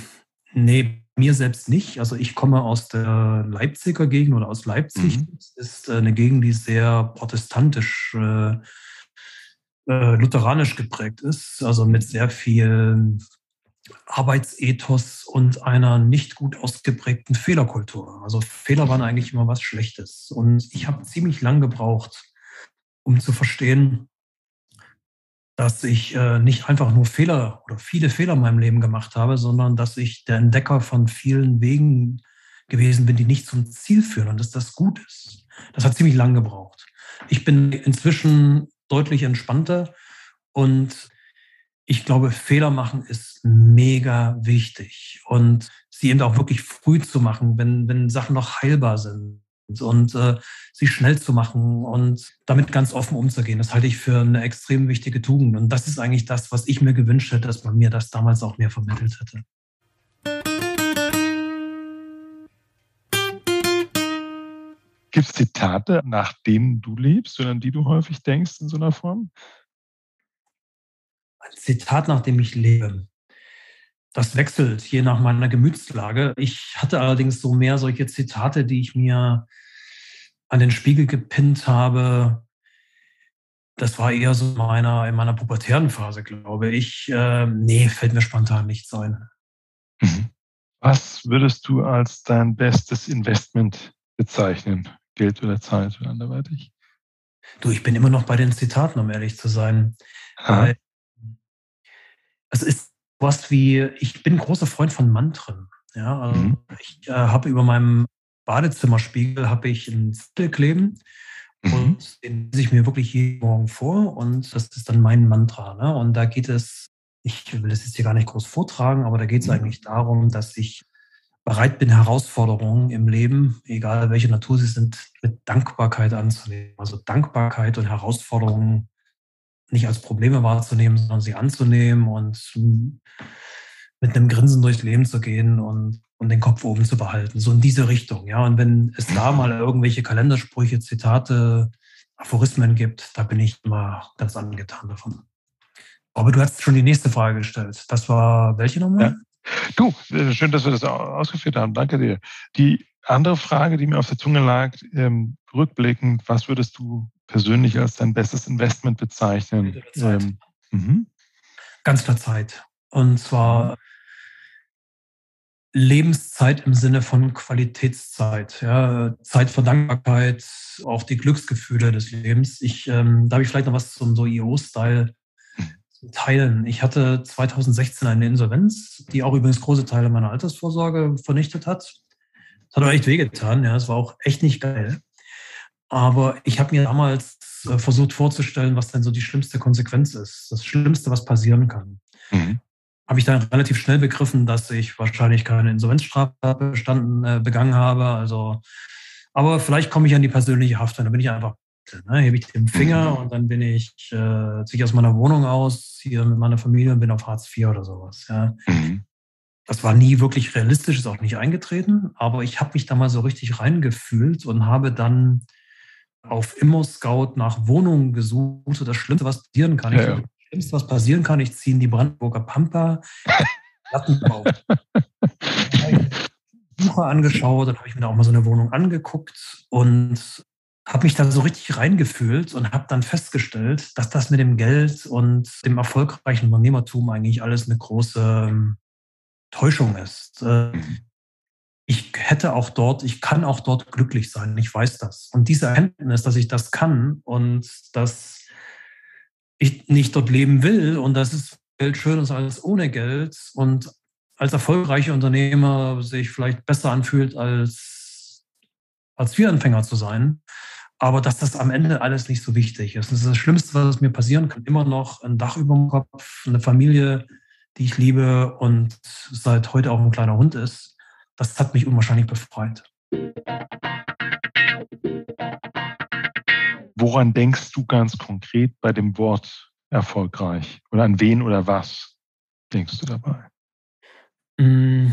nee, mir selbst nicht. Also ich komme aus der Leipziger Gegend oder aus Leipzig. Mhm. Das ist äh, eine Gegend, die sehr protestantisch, äh, äh, lutheranisch geprägt ist. Also mit sehr viel Arbeitsethos und einer nicht gut ausgeprägten Fehlerkultur. Also Fehler waren eigentlich immer was Schlechtes. Und ich habe ziemlich lang gebraucht, um zu verstehen, dass ich äh, nicht einfach nur Fehler oder viele Fehler in meinem Leben gemacht habe, sondern dass ich der Entdecker von vielen Wegen gewesen bin, die nicht zum Ziel führen und dass das gut ist. Das hat ziemlich lang gebraucht. Ich bin inzwischen deutlich entspannter und ich glaube, Fehler machen ist mega wichtig und sie eben auch wirklich früh zu machen, wenn, wenn Sachen noch heilbar sind und äh, sie schnell zu machen und damit ganz offen umzugehen. Das halte ich für eine extrem wichtige Tugend. Und das ist eigentlich das, was ich mir gewünscht hätte, dass man mir das damals auch mehr vermittelt hätte. Gibt es Zitate, nach denen du lebst oder an die du häufig denkst in so einer Form? Ein Zitat, nach dem ich lebe. Das wechselt je nach meiner Gemütslage. Ich hatte allerdings so mehr solche Zitate, die ich mir an den Spiegel gepinnt habe. Das war eher so meiner, in meiner pubertären Phase, glaube ich. Äh, nee, fällt mir spontan nichts ein. Mhm. Was würdest du als dein bestes Investment bezeichnen? Geld oder Zeit oder anderweitig? Du, ich bin immer noch bei den Zitaten, um ehrlich zu sein. Weil es ist was wie, ich bin großer Freund von Mantren. Ja, also mhm. ich äh, habe über meinem Badezimmerspiegel habe ich einen Zettel kleben mhm. und den lese ich mir wirklich jeden Morgen vor und das ist dann mein Mantra. Ne? Und da geht es, ich will das jetzt hier gar nicht groß vortragen, aber da geht es mhm. eigentlich darum, dass ich bereit bin, Herausforderungen im Leben, egal welche Natur sie sind, mit Dankbarkeit anzunehmen. Also Dankbarkeit und Herausforderungen nicht als Probleme wahrzunehmen, sondern sie anzunehmen und mit einem Grinsen durchs Leben zu gehen und und den Kopf oben zu behalten. So in diese Richtung. Ja, und wenn es da mal irgendwelche Kalendersprüche, Zitate, Aphorismen gibt, da bin ich immer ganz angetan davon. Aber du hast schon die nächste Frage gestellt. Das war welche nochmal? Ja. Du, äh, schön, dass wir das ausgeführt haben. Danke dir. Die andere Frage, die mir auf der Zunge lag, ähm, rückblickend, was würdest du persönlich als dein bestes Investment bezeichnen? Ähm, mhm. Ganz klar Zeit. Und zwar Lebenszeit im Sinne von Qualitätszeit, ja, Zeit für Dankbarkeit, auch die Glücksgefühle des Lebens. Ich, ähm, da habe ich vielleicht noch was zum so IO-Style zu teilen. Ich hatte 2016 eine Insolvenz, die auch übrigens große Teile meiner Altersvorsorge vernichtet hat. Das hat auch echt wehgetan, ja, es war auch echt nicht geil. Aber ich habe mir damals äh, versucht vorzustellen, was denn so die schlimmste Konsequenz ist, das Schlimmste, was passieren kann. Mhm habe ich dann relativ schnell begriffen, dass ich wahrscheinlich keine Insolvenzstrafe bestanden, äh, begangen habe. Also, aber vielleicht komme ich an die persönliche Haft und da bin ich einfach Ne? Hebe ich den Finger mhm. und dann bin ich, äh, ziehe ich aus meiner Wohnung aus, hier mit meiner Familie und bin auf Hartz IV oder sowas. Ja. Mhm. Das war nie wirklich realistisch, ist auch nicht eingetreten, aber ich habe mich da mal so richtig reingefühlt und habe dann auf Immo-Scout nach Wohnungen gesucht. Das Schlimmste, was passieren kann. Ja, ja. Das Schlimmste, was passieren kann, ich ziehe in die Brandenburger Pampa, Plattenbau. Suche angeschaut, dann habe ich mir da auch mal so eine Wohnung angeguckt und habe mich da so richtig reingefühlt und habe dann festgestellt, dass das mit dem Geld und dem erfolgreichen Unternehmertum eigentlich alles eine große ähm, Täuschung ist. Ich hätte auch dort, ich kann auch dort glücklich sein, ich weiß das. Und diese Erkenntnis, dass ich das kann und dass ich nicht dort leben will und dass es Geld schön ist als ohne Geld und als erfolgreicher Unternehmer sich vielleicht besser anfühlt als als Anfänger zu sein, aber dass das am Ende alles nicht so wichtig ist. Das ist das Schlimmste, was mir passieren kann. Immer noch ein Dach über dem Kopf, eine Familie, die ich liebe und seit heute auch ein kleiner Hund ist. Das hat mich unwahrscheinlich befreit. Woran denkst du ganz konkret bei dem Wort erfolgreich? Oder an wen oder was denkst du dabei? Mm.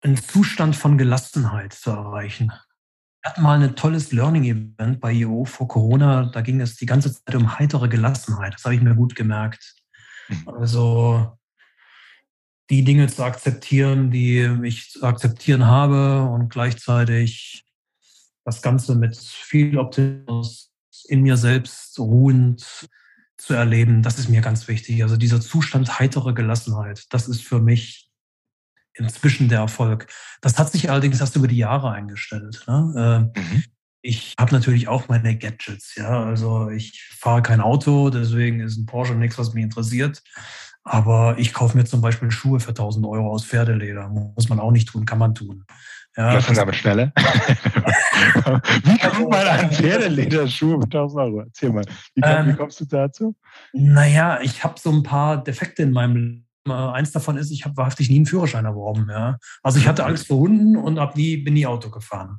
Ein Zustand von Gelassenheit zu erreichen. Wir hatten mal ein tolles Learning-Event bei IO vor Corona. Da ging es die ganze Zeit um heitere Gelassenheit. Das habe ich mir gut gemerkt. Mhm. Also die Dinge zu akzeptieren, die ich zu akzeptieren habe und gleichzeitig das Ganze mit viel Optimismus in mir selbst ruhend zu erleben, das ist mir ganz wichtig. Also dieser Zustand heitere Gelassenheit, das ist für mich inzwischen der Erfolg. Das hat sich allerdings erst über die Jahre eingestellt. Ne? Äh, mhm. Ich habe natürlich auch meine Gadgets, ja. Also ich fahre kein Auto, deswegen ist ein Porsche nichts, was mich interessiert. Aber ich kaufe mir zum Beispiel Schuhe für 1000 Euro aus Pferdeleder. Muss man auch nicht tun, kann man tun. Ja, das sind aber schneller. wie kommt man an Pferdelederschuhe mit 1000 Euro? Erzähl mal. Wie, komm, ähm, wie kommst du dazu? Naja, ich habe so ein paar Defekte in meinem Leben. Eins davon ist, ich habe wahrhaftig nie einen Führerschein erworben. Ja. Also ich hatte Angst vor Hunden und hab nie, bin nie Auto gefahren.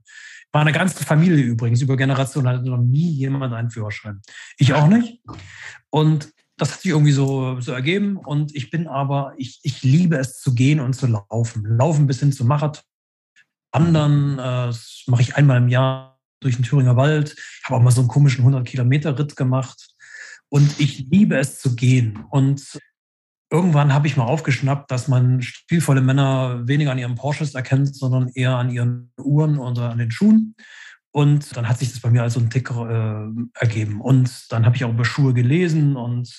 War eine ganze Familie übrigens. Über Generationen hatte noch nie jemand einen Führerschein. Ich auch nicht. Und das hat sich irgendwie so, so ergeben. Und ich bin aber, ich, ich liebe es zu gehen und zu laufen. Laufen bis hin zum Marathon. Wandern, äh, mache ich einmal im Jahr durch den Thüringer Wald. Ich habe auch mal so einen komischen 100 Kilometer Ritt gemacht. Und ich liebe es zu gehen. Und irgendwann habe ich mal aufgeschnappt, dass man stilvolle Männer weniger an ihren Porsches erkennt, sondern eher an ihren Uhren oder an den Schuhen. Und dann hat sich das bei mir als so ein Tick äh, ergeben. Und dann habe ich auch über Schuhe gelesen und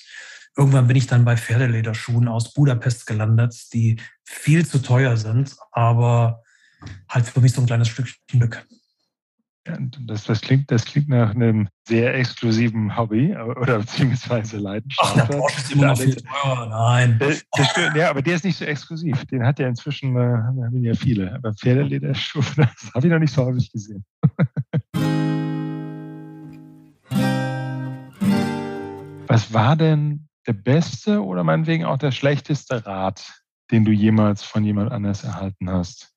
irgendwann bin ich dann bei Pferdelederschuhen aus Budapest gelandet, die viel zu teuer sind, aber halt für mich so ein kleines Stückchen Glück. Das, das, klingt, das klingt nach einem sehr exklusiven Hobby oder beziehungsweise Leidenschaft. Ach, der Porsche ist immer noch viel teurer. Nein. Das, das, ja, aber der ist nicht so exklusiv. Den hat ja inzwischen äh, haben ja viele. Aber Pferdelederschuhe, das habe ich noch nicht so häufig gesehen. Was war denn der beste oder meinetwegen auch der schlechteste Rat, den du jemals von jemand anders erhalten hast?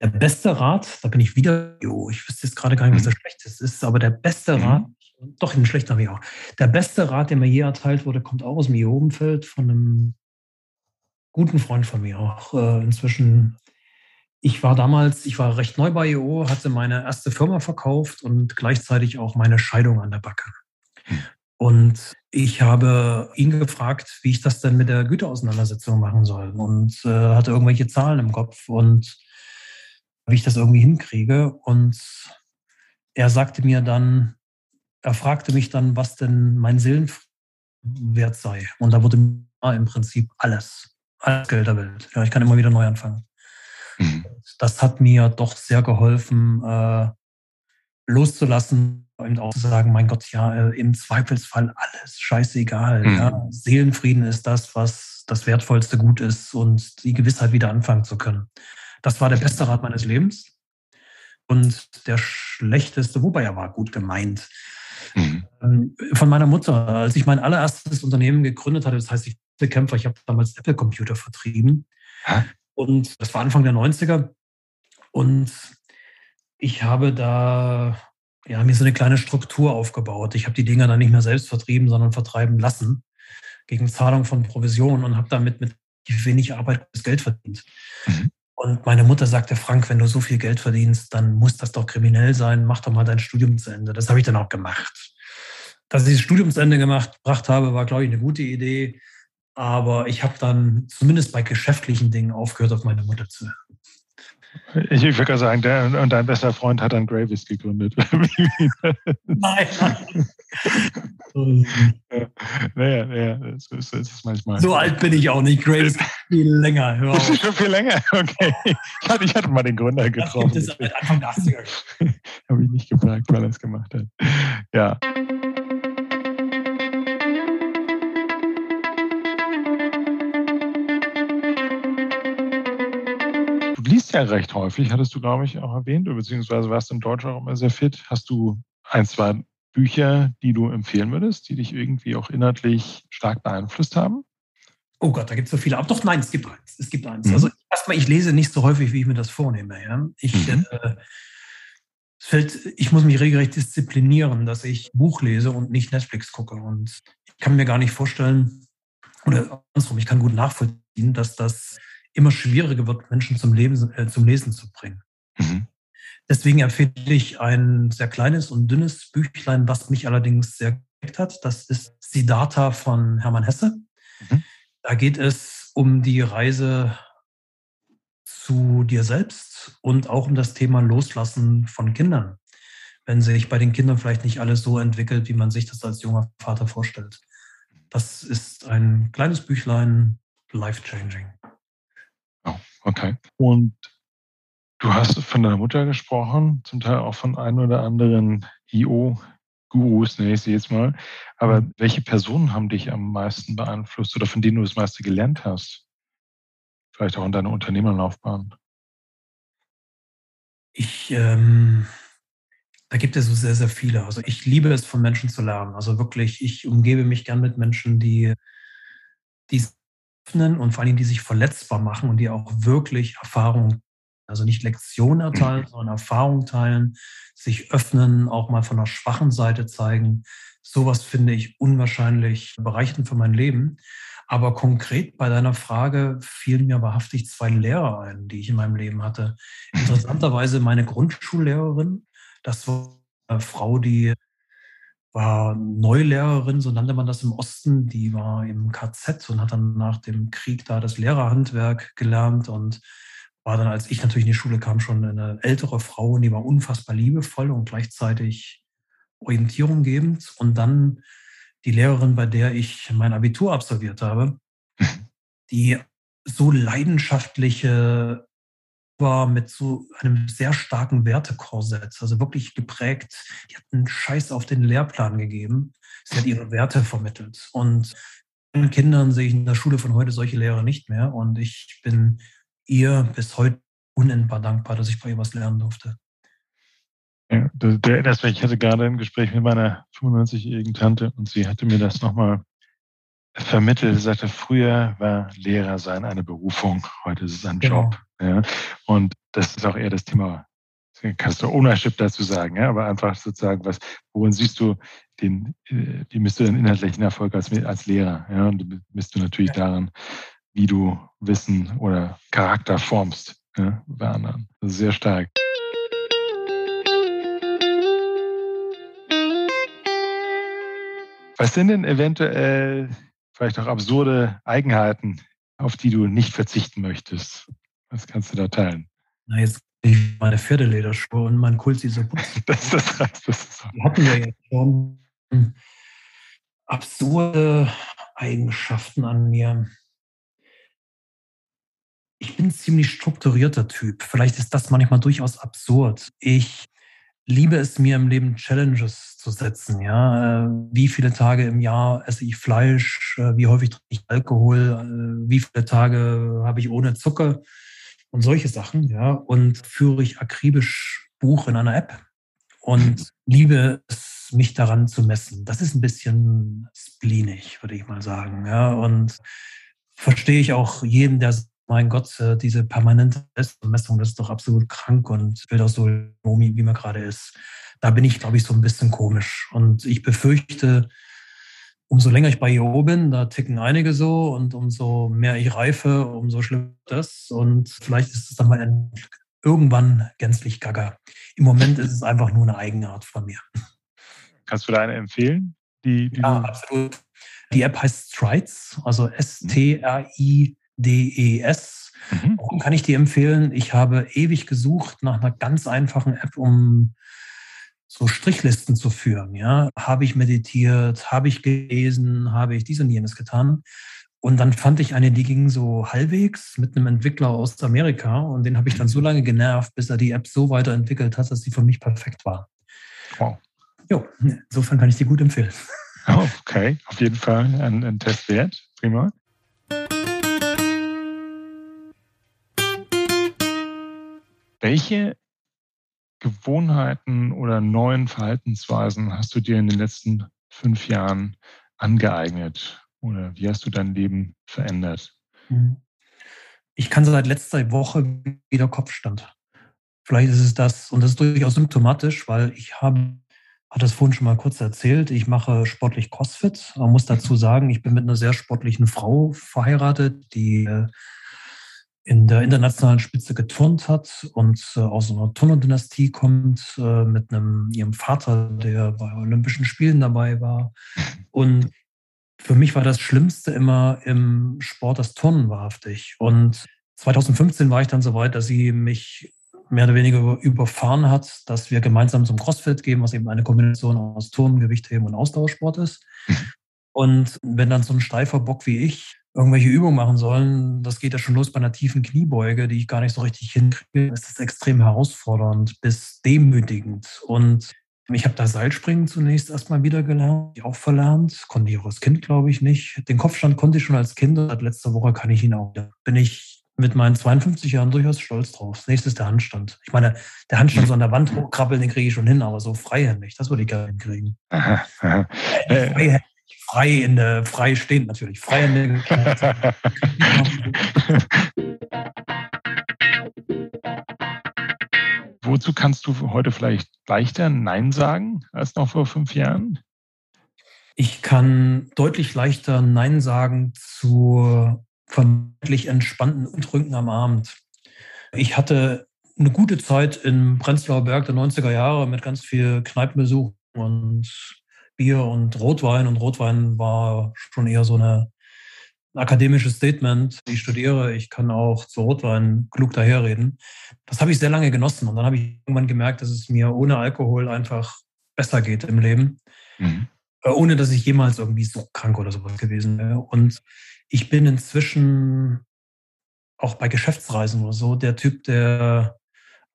Der beste Rat, da bin ich wieder, jo, ich wüsste jetzt gerade gar nicht, was mhm. der schlechteste ist, aber der beste mhm. Rat, doch ein schlechter habe ich auch. Der beste Rat, der mir je erteilt wurde, kommt auch aus dem Iobenfeld von einem guten Freund von mir auch äh, inzwischen. Ich war damals, ich war recht neu bei IO, hatte meine erste Firma verkauft und gleichzeitig auch meine Scheidung an der Backe. Mhm. Und ich habe ihn gefragt, wie ich das denn mit der Güterauseinandersetzung machen soll und äh, hatte irgendwelche Zahlen im Kopf und wie ich das irgendwie hinkriege. Und er sagte mir dann, er fragte mich dann, was denn mein Seelenwert sei. Und da wurde mir im Prinzip alles, alles Geld der Welt. Ja, ich kann immer wieder neu anfangen. Mhm. Das hat mir doch sehr geholfen, äh, loszulassen und auch zu sagen, mein Gott, ja, äh, im Zweifelsfall alles scheißegal. Mhm. Ja. Seelenfrieden ist das, was das wertvollste Gut ist und die Gewissheit wieder anfangen zu können. Das war der beste Rat meines Lebens. Und der schlechteste, wobei er war gut gemeint. Mhm. Ähm, von meiner Mutter, als ich mein allererstes Unternehmen gegründet hatte, das heißt, ich bin Kämpfer, ich habe damals Apple-Computer vertrieben. Hä? Und das war Anfang der 90er. Und Ich habe da ja, mir so eine kleine Struktur aufgebaut. Ich habe die Dinger dann nicht mehr selbst vertrieben, sondern vertreiben lassen gegen Zahlung von Provisionen und habe damit mit wenig Arbeit das Geld verdient. Mhm. Und meine Mutter sagte, Frank, wenn du so viel Geld verdienst, dann muss das doch kriminell sein. Mach doch mal dein Studium zu Ende. Das habe ich dann auch gemacht. Dass ich das Studium zu Ende gemacht, gebracht habe, war, glaube ich, eine gute Idee. Aber ich habe dann zumindest bei geschäftlichen Dingen aufgehört, auf meine Mutter zu hören. Ich, ich würde gerade sagen, der, und dein bester Freund hat dann Gravis gegründet. nein, naja, naja, so ist es manchmal. So alt bin ich auch nicht. Gravis viel länger. Hör auf. Schon viel länger, okay. Ich hatte, ich hatte mal den Gründer getroffen. Das gibt es Anfang der 80er. Habe ich nicht gefragt, weil er es gemacht hat. Ja. Liest ja recht häufig, hattest du, glaube ich, auch erwähnt, beziehungsweise warst in Deutsch auch immer sehr fit. Hast du ein, zwei Bücher, die du empfehlen würdest, die dich irgendwie auch inhaltlich stark beeinflusst haben? Oh Gott, da gibt es so viele. Aber doch, nein, es gibt eins. Es gibt eins. Mhm. Also erstmal, ich lese nicht so häufig, wie ich mir das vornehme. Ja? Ich, mhm. äh, fällt, ich muss mich regelrecht disziplinieren, dass ich Buch lese und nicht Netflix gucke. Und ich kann mir gar nicht vorstellen, oder andersrum, ich kann gut nachvollziehen, dass das immer schwieriger wird, Menschen zum, Leben, äh, zum Lesen zu bringen. Mhm. Deswegen empfehle ich ein sehr kleines und dünnes Büchlein, was mich allerdings sehr geprägt hat. Das ist Siddhartha von Hermann Hesse. Mhm. Da geht es um die Reise zu dir selbst und auch um das Thema Loslassen von Kindern. Wenn sich bei den Kindern vielleicht nicht alles so entwickelt, wie man sich das als junger Vater vorstellt. Das ist ein kleines Büchlein, life-changing. Okay. Und du hast von deiner Mutter gesprochen, zum Teil auch von ein oder anderen IO-Gurus, nenne ich sie jetzt mal. Aber mhm. welche Personen haben dich am meisten beeinflusst oder von denen du das meiste gelernt hast? Vielleicht auch in deiner Unternehmerlaufbahn. Ich, ähm, da gibt es so sehr, sehr viele. Also ich liebe es, von Menschen zu lernen. Also wirklich, ich umgebe mich gern mit Menschen, die, die öffnen und vor allem die sich verletzbar machen und die auch wirklich Erfahrungen, also nicht Lektionen erteilen, sondern Erfahrungen teilen, sich öffnen, auch mal von der schwachen Seite zeigen. Sowas finde ich unwahrscheinlich bereichernd für mein Leben. Aber konkret bei deiner Frage fielen mir wahrhaftig zwei Lehrer ein, die ich in meinem Leben hatte. Interessanterweise meine Grundschullehrerin, das war eine Frau, die war Neulehrerin, so nannte man das im Osten. Die war im KZ und hat dann nach dem Krieg da das Lehrerhandwerk gelernt und war dann, als ich natürlich in die Schule kam, schon eine ältere Frau und die war unfassbar liebevoll und gleichzeitig orientierunggebend. Und dann die Lehrerin, bei der ich mein Abitur absolviert habe, die so leidenschaftliche war mit so einem sehr starken Wertekorsett, also wirklich geprägt. Die hat einen Scheiß auf den Lehrplan gegeben. Sie hat ihre Werte vermittelt. Und meinen Kindern sehe ich in der Schule von heute solche Lehrer nicht mehr. Und ich bin ihr bis heute unendbar dankbar, dass ich bei ihr was lernen durfte. Ja, du erinnerst mich, ich hatte gerade ein Gespräch mit meiner 95-jährigen Tante und sie hatte mir das nochmal vermittelt. Sagte, früher war Lehrer sein eine Berufung, heute ist es ein genau. Job. Ja? Und das ist auch eher das Thema, kannst du Ownership dazu sagen, ja? aber einfach sozusagen, was, worin siehst du den, äh, die misst du den inhaltlichen Erfolg als, als Lehrer, ja? und misst du natürlich ja. daran, wie du Wissen oder Charakter formst ja? bei anderen. Das ist sehr stark. Was sind denn eventuell vielleicht auch absurde Eigenheiten, auf die du nicht verzichten möchtest? Was kannst du da teilen? Na, jetzt ich meine Pferdelederschuhe und mein Kult dieser Putz. das, das. Das ist Die hatten wir jetzt schon. Absurde Eigenschaften an mir. Ich bin ein ziemlich strukturierter Typ. Vielleicht ist das manchmal durchaus absurd. Ich liebe es mir im Leben Challenges zu setzen. Ja, äh, wie viele Tage im Jahr esse ich Fleisch? Äh, wie häufig trinke ich Alkohol? Äh, wie viele Tage habe ich ohne Zucker? und solche Sachen, ja, und führe ich akribisch Buch in einer App und liebe es, mich daran zu messen. Das ist ein bisschen spleenig, würde ich mal sagen, ja, und verstehe ich auch jeden, der mein Gott, äh, diese permanente Messung, das ist doch absolut krank und will doch so wie man gerade ist. Da bin ich, glaube ich, so ein bisschen komisch. Und ich befürchte, umso länger ich bei IO bin, da ticken einige so und umso mehr ich reife, umso schlimmer das. Und vielleicht ist es dann mal irgendwann gänzlich gaga. Im Moment ist es einfach nur eine Eigenart von mir. Kannst du da eine empfehlen? Die, die ja, absolut. Die App heißt Strides, also S-T-R-I-D-E-S. Mhm. Warum kann ich die empfehlen? Ich habe ewig gesucht nach einer ganz einfachen App, um so Strichlisten zu führen. Ja, habe ich meditiert, habe ich gelesen, habe ich dies und jenes getan. Und dann fand ich eine, die ging so halbwegs mit einem Entwickler aus Amerika und den habe ich dann so lange genervt, bis er die App so weiterentwickelt hat, dass sie für mich perfekt war. Wow. Jo, insofern kann ich die gut empfehlen. Okay, auf jeden Fall ein, ein Test wert. Prima. Welche Gewohnheiten oder neuen Verhaltensweisen hast du dir in den letzten fünf Jahren angeeignet? Oder wie hast du dein Leben verändert? Mhm. Ich kann seit letzter Woche wieder Kopfstand. Vielleicht ist es das, und das ist durchaus symptomatisch, weil ich habe hat das vorhin schon mal kurz erzählt. Ich mache sportlich CrossFit. Man muss dazu sagen, ich bin mit einer sehr sportlichen Frau verheiratet, die äh, in der internationalen Spitze geturnt hat und äh, aus einer Turnerdynastie kommt, äh, mit einem ihrem Vater, der bei Olympischen Spielen dabei war. Und für mich war das Schlimmste immer im Sport das Turnen wahrhaftig. Und 2015 war ich dann so weit, dass sie mich mehr oder weniger überfahren hat, dass wir gemeinsam zum CrossFit gehen, was eben eine Kombination aus Turnen, Gewichtheben und Ausdauersport ist. Und wenn dann so ein steifer Bock wie ich irgendwelche Übungen machen sollen, das geht ja schon los bei einer tiefen Kniebeuge, die ich gar nicht so richtig hinkriege, ist das extrem herausfordernd bis demütigend. Und ich habe da Seilspringen zunächst erstmal wieder gelernt, auch verlernt, konnte ich auch als Kind, glaube ich, nicht. Den Kopfstand konnte ich schon als Kind, seit letzter Woche kann ich ihn auch. Da bin ich mit meinen 52 Jahren durchaus stolz drauf. Das nächste ist der Handstand. Ich meine, der Handstand so an der Wand hochkrabbeln, den kriege ich schon hin, aber so freihändig, das würde ich gerne hinkriegen. Aha, aha. Äh, frei, frei, in der, frei stehend natürlich. Freihändig. Wozu kannst du heute vielleicht leichter Nein sagen als noch vor fünf Jahren? Ich kann deutlich leichter Nein sagen zu vermeintlich entspannten Untrünken am Abend. Ich hatte eine gute Zeit in Prenzlauer Berg der 90er Jahre mit ganz viel Kneipenbesuch und Bier und Rotwein. Und Rotwein war schon eher so eine, ein akademisches Statement. Ich studiere, ich kann auch zu Rotwein klug daherreden. Das habe ich sehr lange genossen. Und dann habe ich irgendwann gemerkt, dass es mir ohne Alkohol einfach besser geht im Leben. Mhm. Äh, ohne dass ich jemals irgendwie so krank oder sowas gewesen wäre. Und ich bin inzwischen auch bei Geschäftsreisen oder so der Typ, der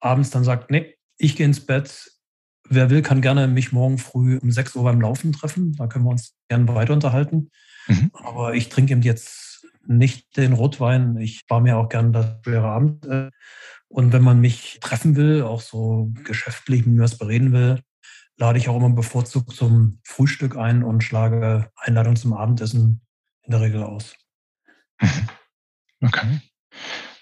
abends dann sagt, nee, ich gehe ins Bett. Wer will, kann gerne mich morgen früh um 6 Uhr beim Laufen treffen. Da können wir uns gerne weiter unterhalten. Mhm. Aber ich trinke eben jetzt nicht den Rotwein. Ich war mir auch gerne das schwere Abend. Und wenn man mich treffen will, auch so geschäftlich mit mir was bereden will, lade ich auch immer bevorzugt zum Frühstück ein und schlage Einladung zum Abendessen in der Regel aus. Okay.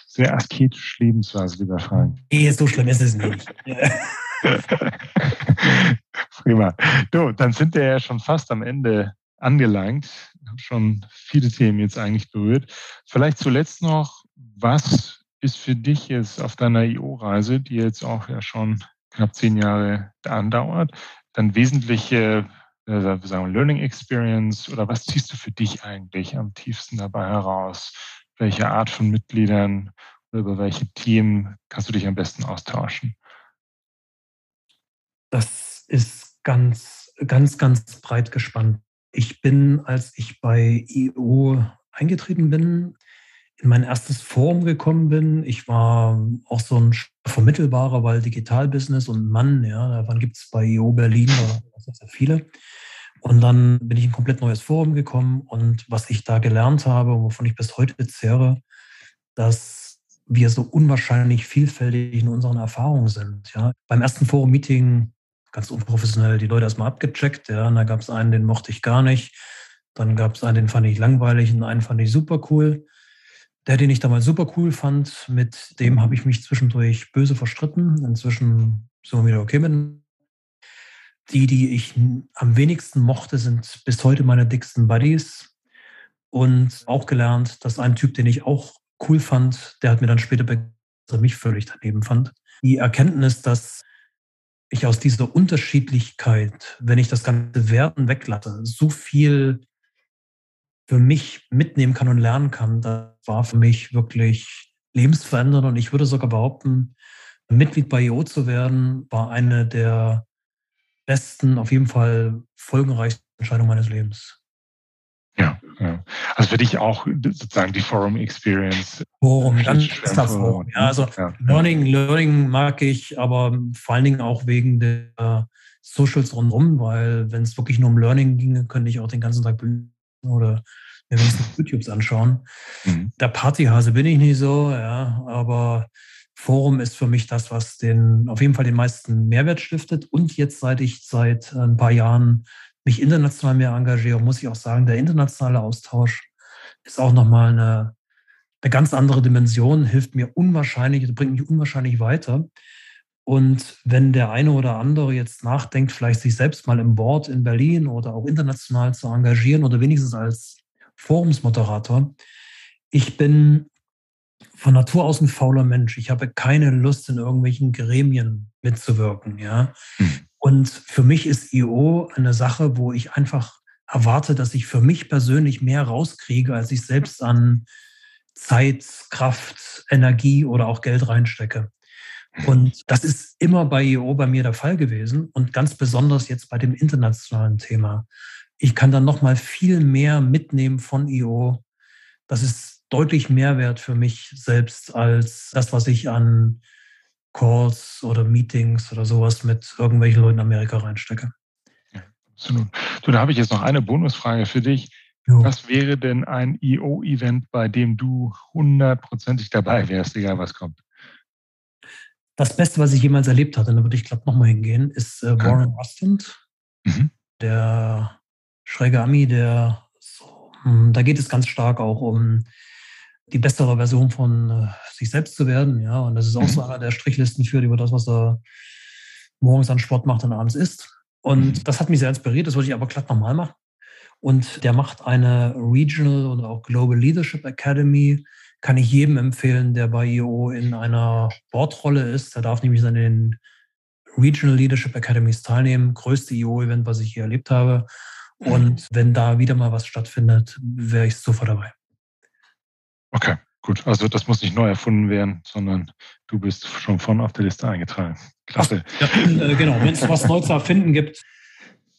Sehr asketisch Lebensweise, lieber Frank. Nee, so schlimm ist es nicht. Prima. Du, dann sind wir ja schon fast am Ende angelangt. Ich habe schon viele Themen jetzt eigentlich berührt. Vielleicht zuletzt noch, was ist für dich jetzt auf deiner IO-Reise, die jetzt auch ja schon knapp zehn Jahre andauert, dann wesentliche äh, sagen, Learning Experience oder was ziehst du für dich eigentlich am tiefsten dabei heraus? Welche Art von Mitgliedern oder über welche Themen kannst du dich am besten austauschen? Das ist ganz, ganz, ganz breit gespannt. Ich bin, als ich bei IO eingetreten bin, in mein erstes Forum gekommen bin. Ich war auch so ein vermittelbarer, weil Digitalbusiness und Mann, ja, davon gibt es bei IO Berlin sehr, sehr viele. Und dann bin ich in ein komplett neues Forum gekommen und was ich da gelernt habe, wovon ich bis heute zehre, dass wir so unwahrscheinlich vielfältig in unseren Erfahrungen sind. Ja. Beim ersten Forum-Meeting ganz unprofessionell die Leute erstmal abgecheckt. Ja. Und da gab es einen, den mochte ich gar nicht. Dann gab es einen, den fand ich langweilig und einen fand ich super cool. Der, den ich damals super cool fand, mit dem habe ich mich zwischendurch böse verstritten. Inzwischen sind wir wieder okay mit. Die, die ich am wenigsten mochte, sind bis heute meine dicksten Buddies. Und auch gelernt, dass ein Typ, den ich auch cool fand, der hat mir dann später er mich völlig daneben fand. Die Erkenntnis, dass ich aus dieser Unterschiedlichkeit, wenn ich das ganze Werten weglasse, so viel für mich mitnehmen kann und lernen kann, das war für mich wirklich lebensverändernd. Und ich würde sogar behaupten, Mitglied bei IO zu werden, war eine der besten, auf jeden Fall folgenreichsten Entscheidungen meines Lebens. Ja, ja. Also für dich auch sozusagen die Forum Experience. Forum, ganz das Forum. Ja, also ja. Learning, Learning mag ich, aber vor allen Dingen auch wegen der Socials rundherum, weil wenn es wirklich nur um Learning ginge, könnte ich auch den ganzen Tag Bücher oder mir wenigstens YouTubes anschauen. Mhm. Der Partyhase bin ich nicht so, ja, aber Forum ist für mich das, was den auf jeden Fall den meisten Mehrwert stiftet. Und jetzt, seit ich seit ein paar Jahren mich international mehr engagiere, muss ich auch sagen, der internationale Austausch ist auch nochmal eine, eine ganz andere Dimension, hilft mir unwahrscheinlich, bringt mich unwahrscheinlich weiter. Und wenn der eine oder andere jetzt nachdenkt, vielleicht sich selbst mal im Board in Berlin oder auch international zu engagieren oder wenigstens als Forumsmoderator, ich bin von Natur aus ein fauler Mensch. Ich habe keine Lust, in irgendwelchen Gremien mitzuwirken. Ja? Hm. Und für mich ist IO eine Sache, wo ich einfach erwarte, dass ich für mich persönlich mehr rauskriege, als ich selbst an Zeit, Kraft, Energie oder auch Geld reinstecke. Und das ist immer bei IO bei mir der Fall gewesen und ganz besonders jetzt bei dem internationalen Thema. Ich kann dann noch mal viel mehr mitnehmen von IO. Das ist deutlich Mehrwert für mich selbst als das, was ich an Calls oder Meetings oder sowas mit irgendwelchen Leuten in Amerika reinstecke. Ja, absolut. So, da habe ich jetzt noch eine Bonusfrage für dich. Jo. Was wäre denn ein EO-Event, bei dem du hundertprozentig dabei wärst, egal was kommt? Das Beste, was ich jemals erlebt hatte, da würde ich glatt nochmal hingehen, ist äh, Warren Rustant, mhm. der schräge Ami, der so, hm, da geht es ganz stark auch um die bessere Version von äh, sich selbst zu werden. Ja, und das ist auch so mhm. einer, der Strichlisten führt über das, was er morgens an Sport macht und abends isst. Und mhm. das hat mich sehr inspiriert. Das wollte ich aber glatt nochmal machen. Und der macht eine Regional oder auch Global Leadership Academy. Kann ich jedem empfehlen, der bei IO in einer Bordrolle ist. Der darf nämlich an den Regional Leadership Academies teilnehmen. Größte IO-Event, was ich hier erlebt habe. Und wenn da wieder mal was stattfindet, wäre ich sofort dabei. Okay, gut. Also das muss nicht neu erfunden werden, sondern du bist schon von auf der Liste eingetragen. Klasse. Ja, äh, genau, wenn es was Neues zu erfinden gibt.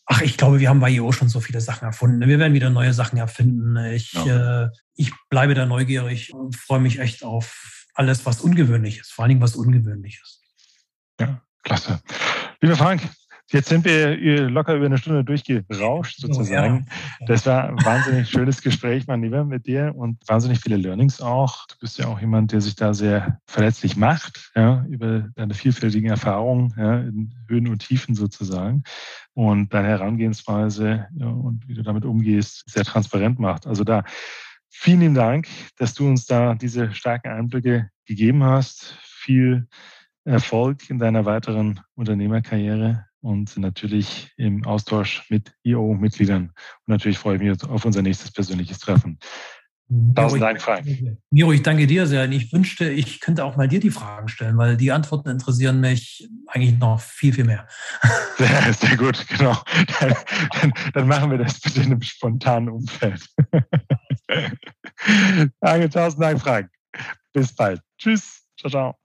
Ach, ich glaube, wir haben bei IO schon so viele Sachen erfunden. Wir werden wieder neue Sachen erfinden. Ich, ja. äh, ich bleibe da neugierig und freue mich echt auf alles, was ungewöhnlich ist. Vor allen Dingen, was ungewöhnlich ist. Ja, klasse. Lieber Frank, Jetzt sind wir locker über eine Stunde durchgerauscht sozusagen. Das war ein wahnsinnig schönes Gespräch, mein Lieber, mit dir und wahnsinnig viele Learnings auch. Du bist ja auch jemand, der sich da sehr verletzlich macht, ja, über deine vielfältigen Erfahrungen ja, in Höhen und Tiefen sozusagen und deine Herangehensweise ja, und wie du damit umgehst, sehr transparent macht. Also da vielen Dank, dass du uns da diese starken Einblicke gegeben hast. Viel Erfolg in deiner weiteren Unternehmerkarriere und natürlich im Austausch mit IO-Mitgliedern. Und natürlich freue ich mich auf unser nächstes persönliches Treffen. Tausend Dank, Frank. Miro, ich danke dir sehr. Und ich wünschte, ich könnte auch mal dir die Fragen stellen, weil die Antworten interessieren mich eigentlich noch viel, viel mehr. Sehr, sehr gut, genau. Dann, dann, dann machen wir das bitte in einem spontanen Umfeld. danke, tausend Dank, Frank. Bis bald. Tschüss. Ciao, ciao.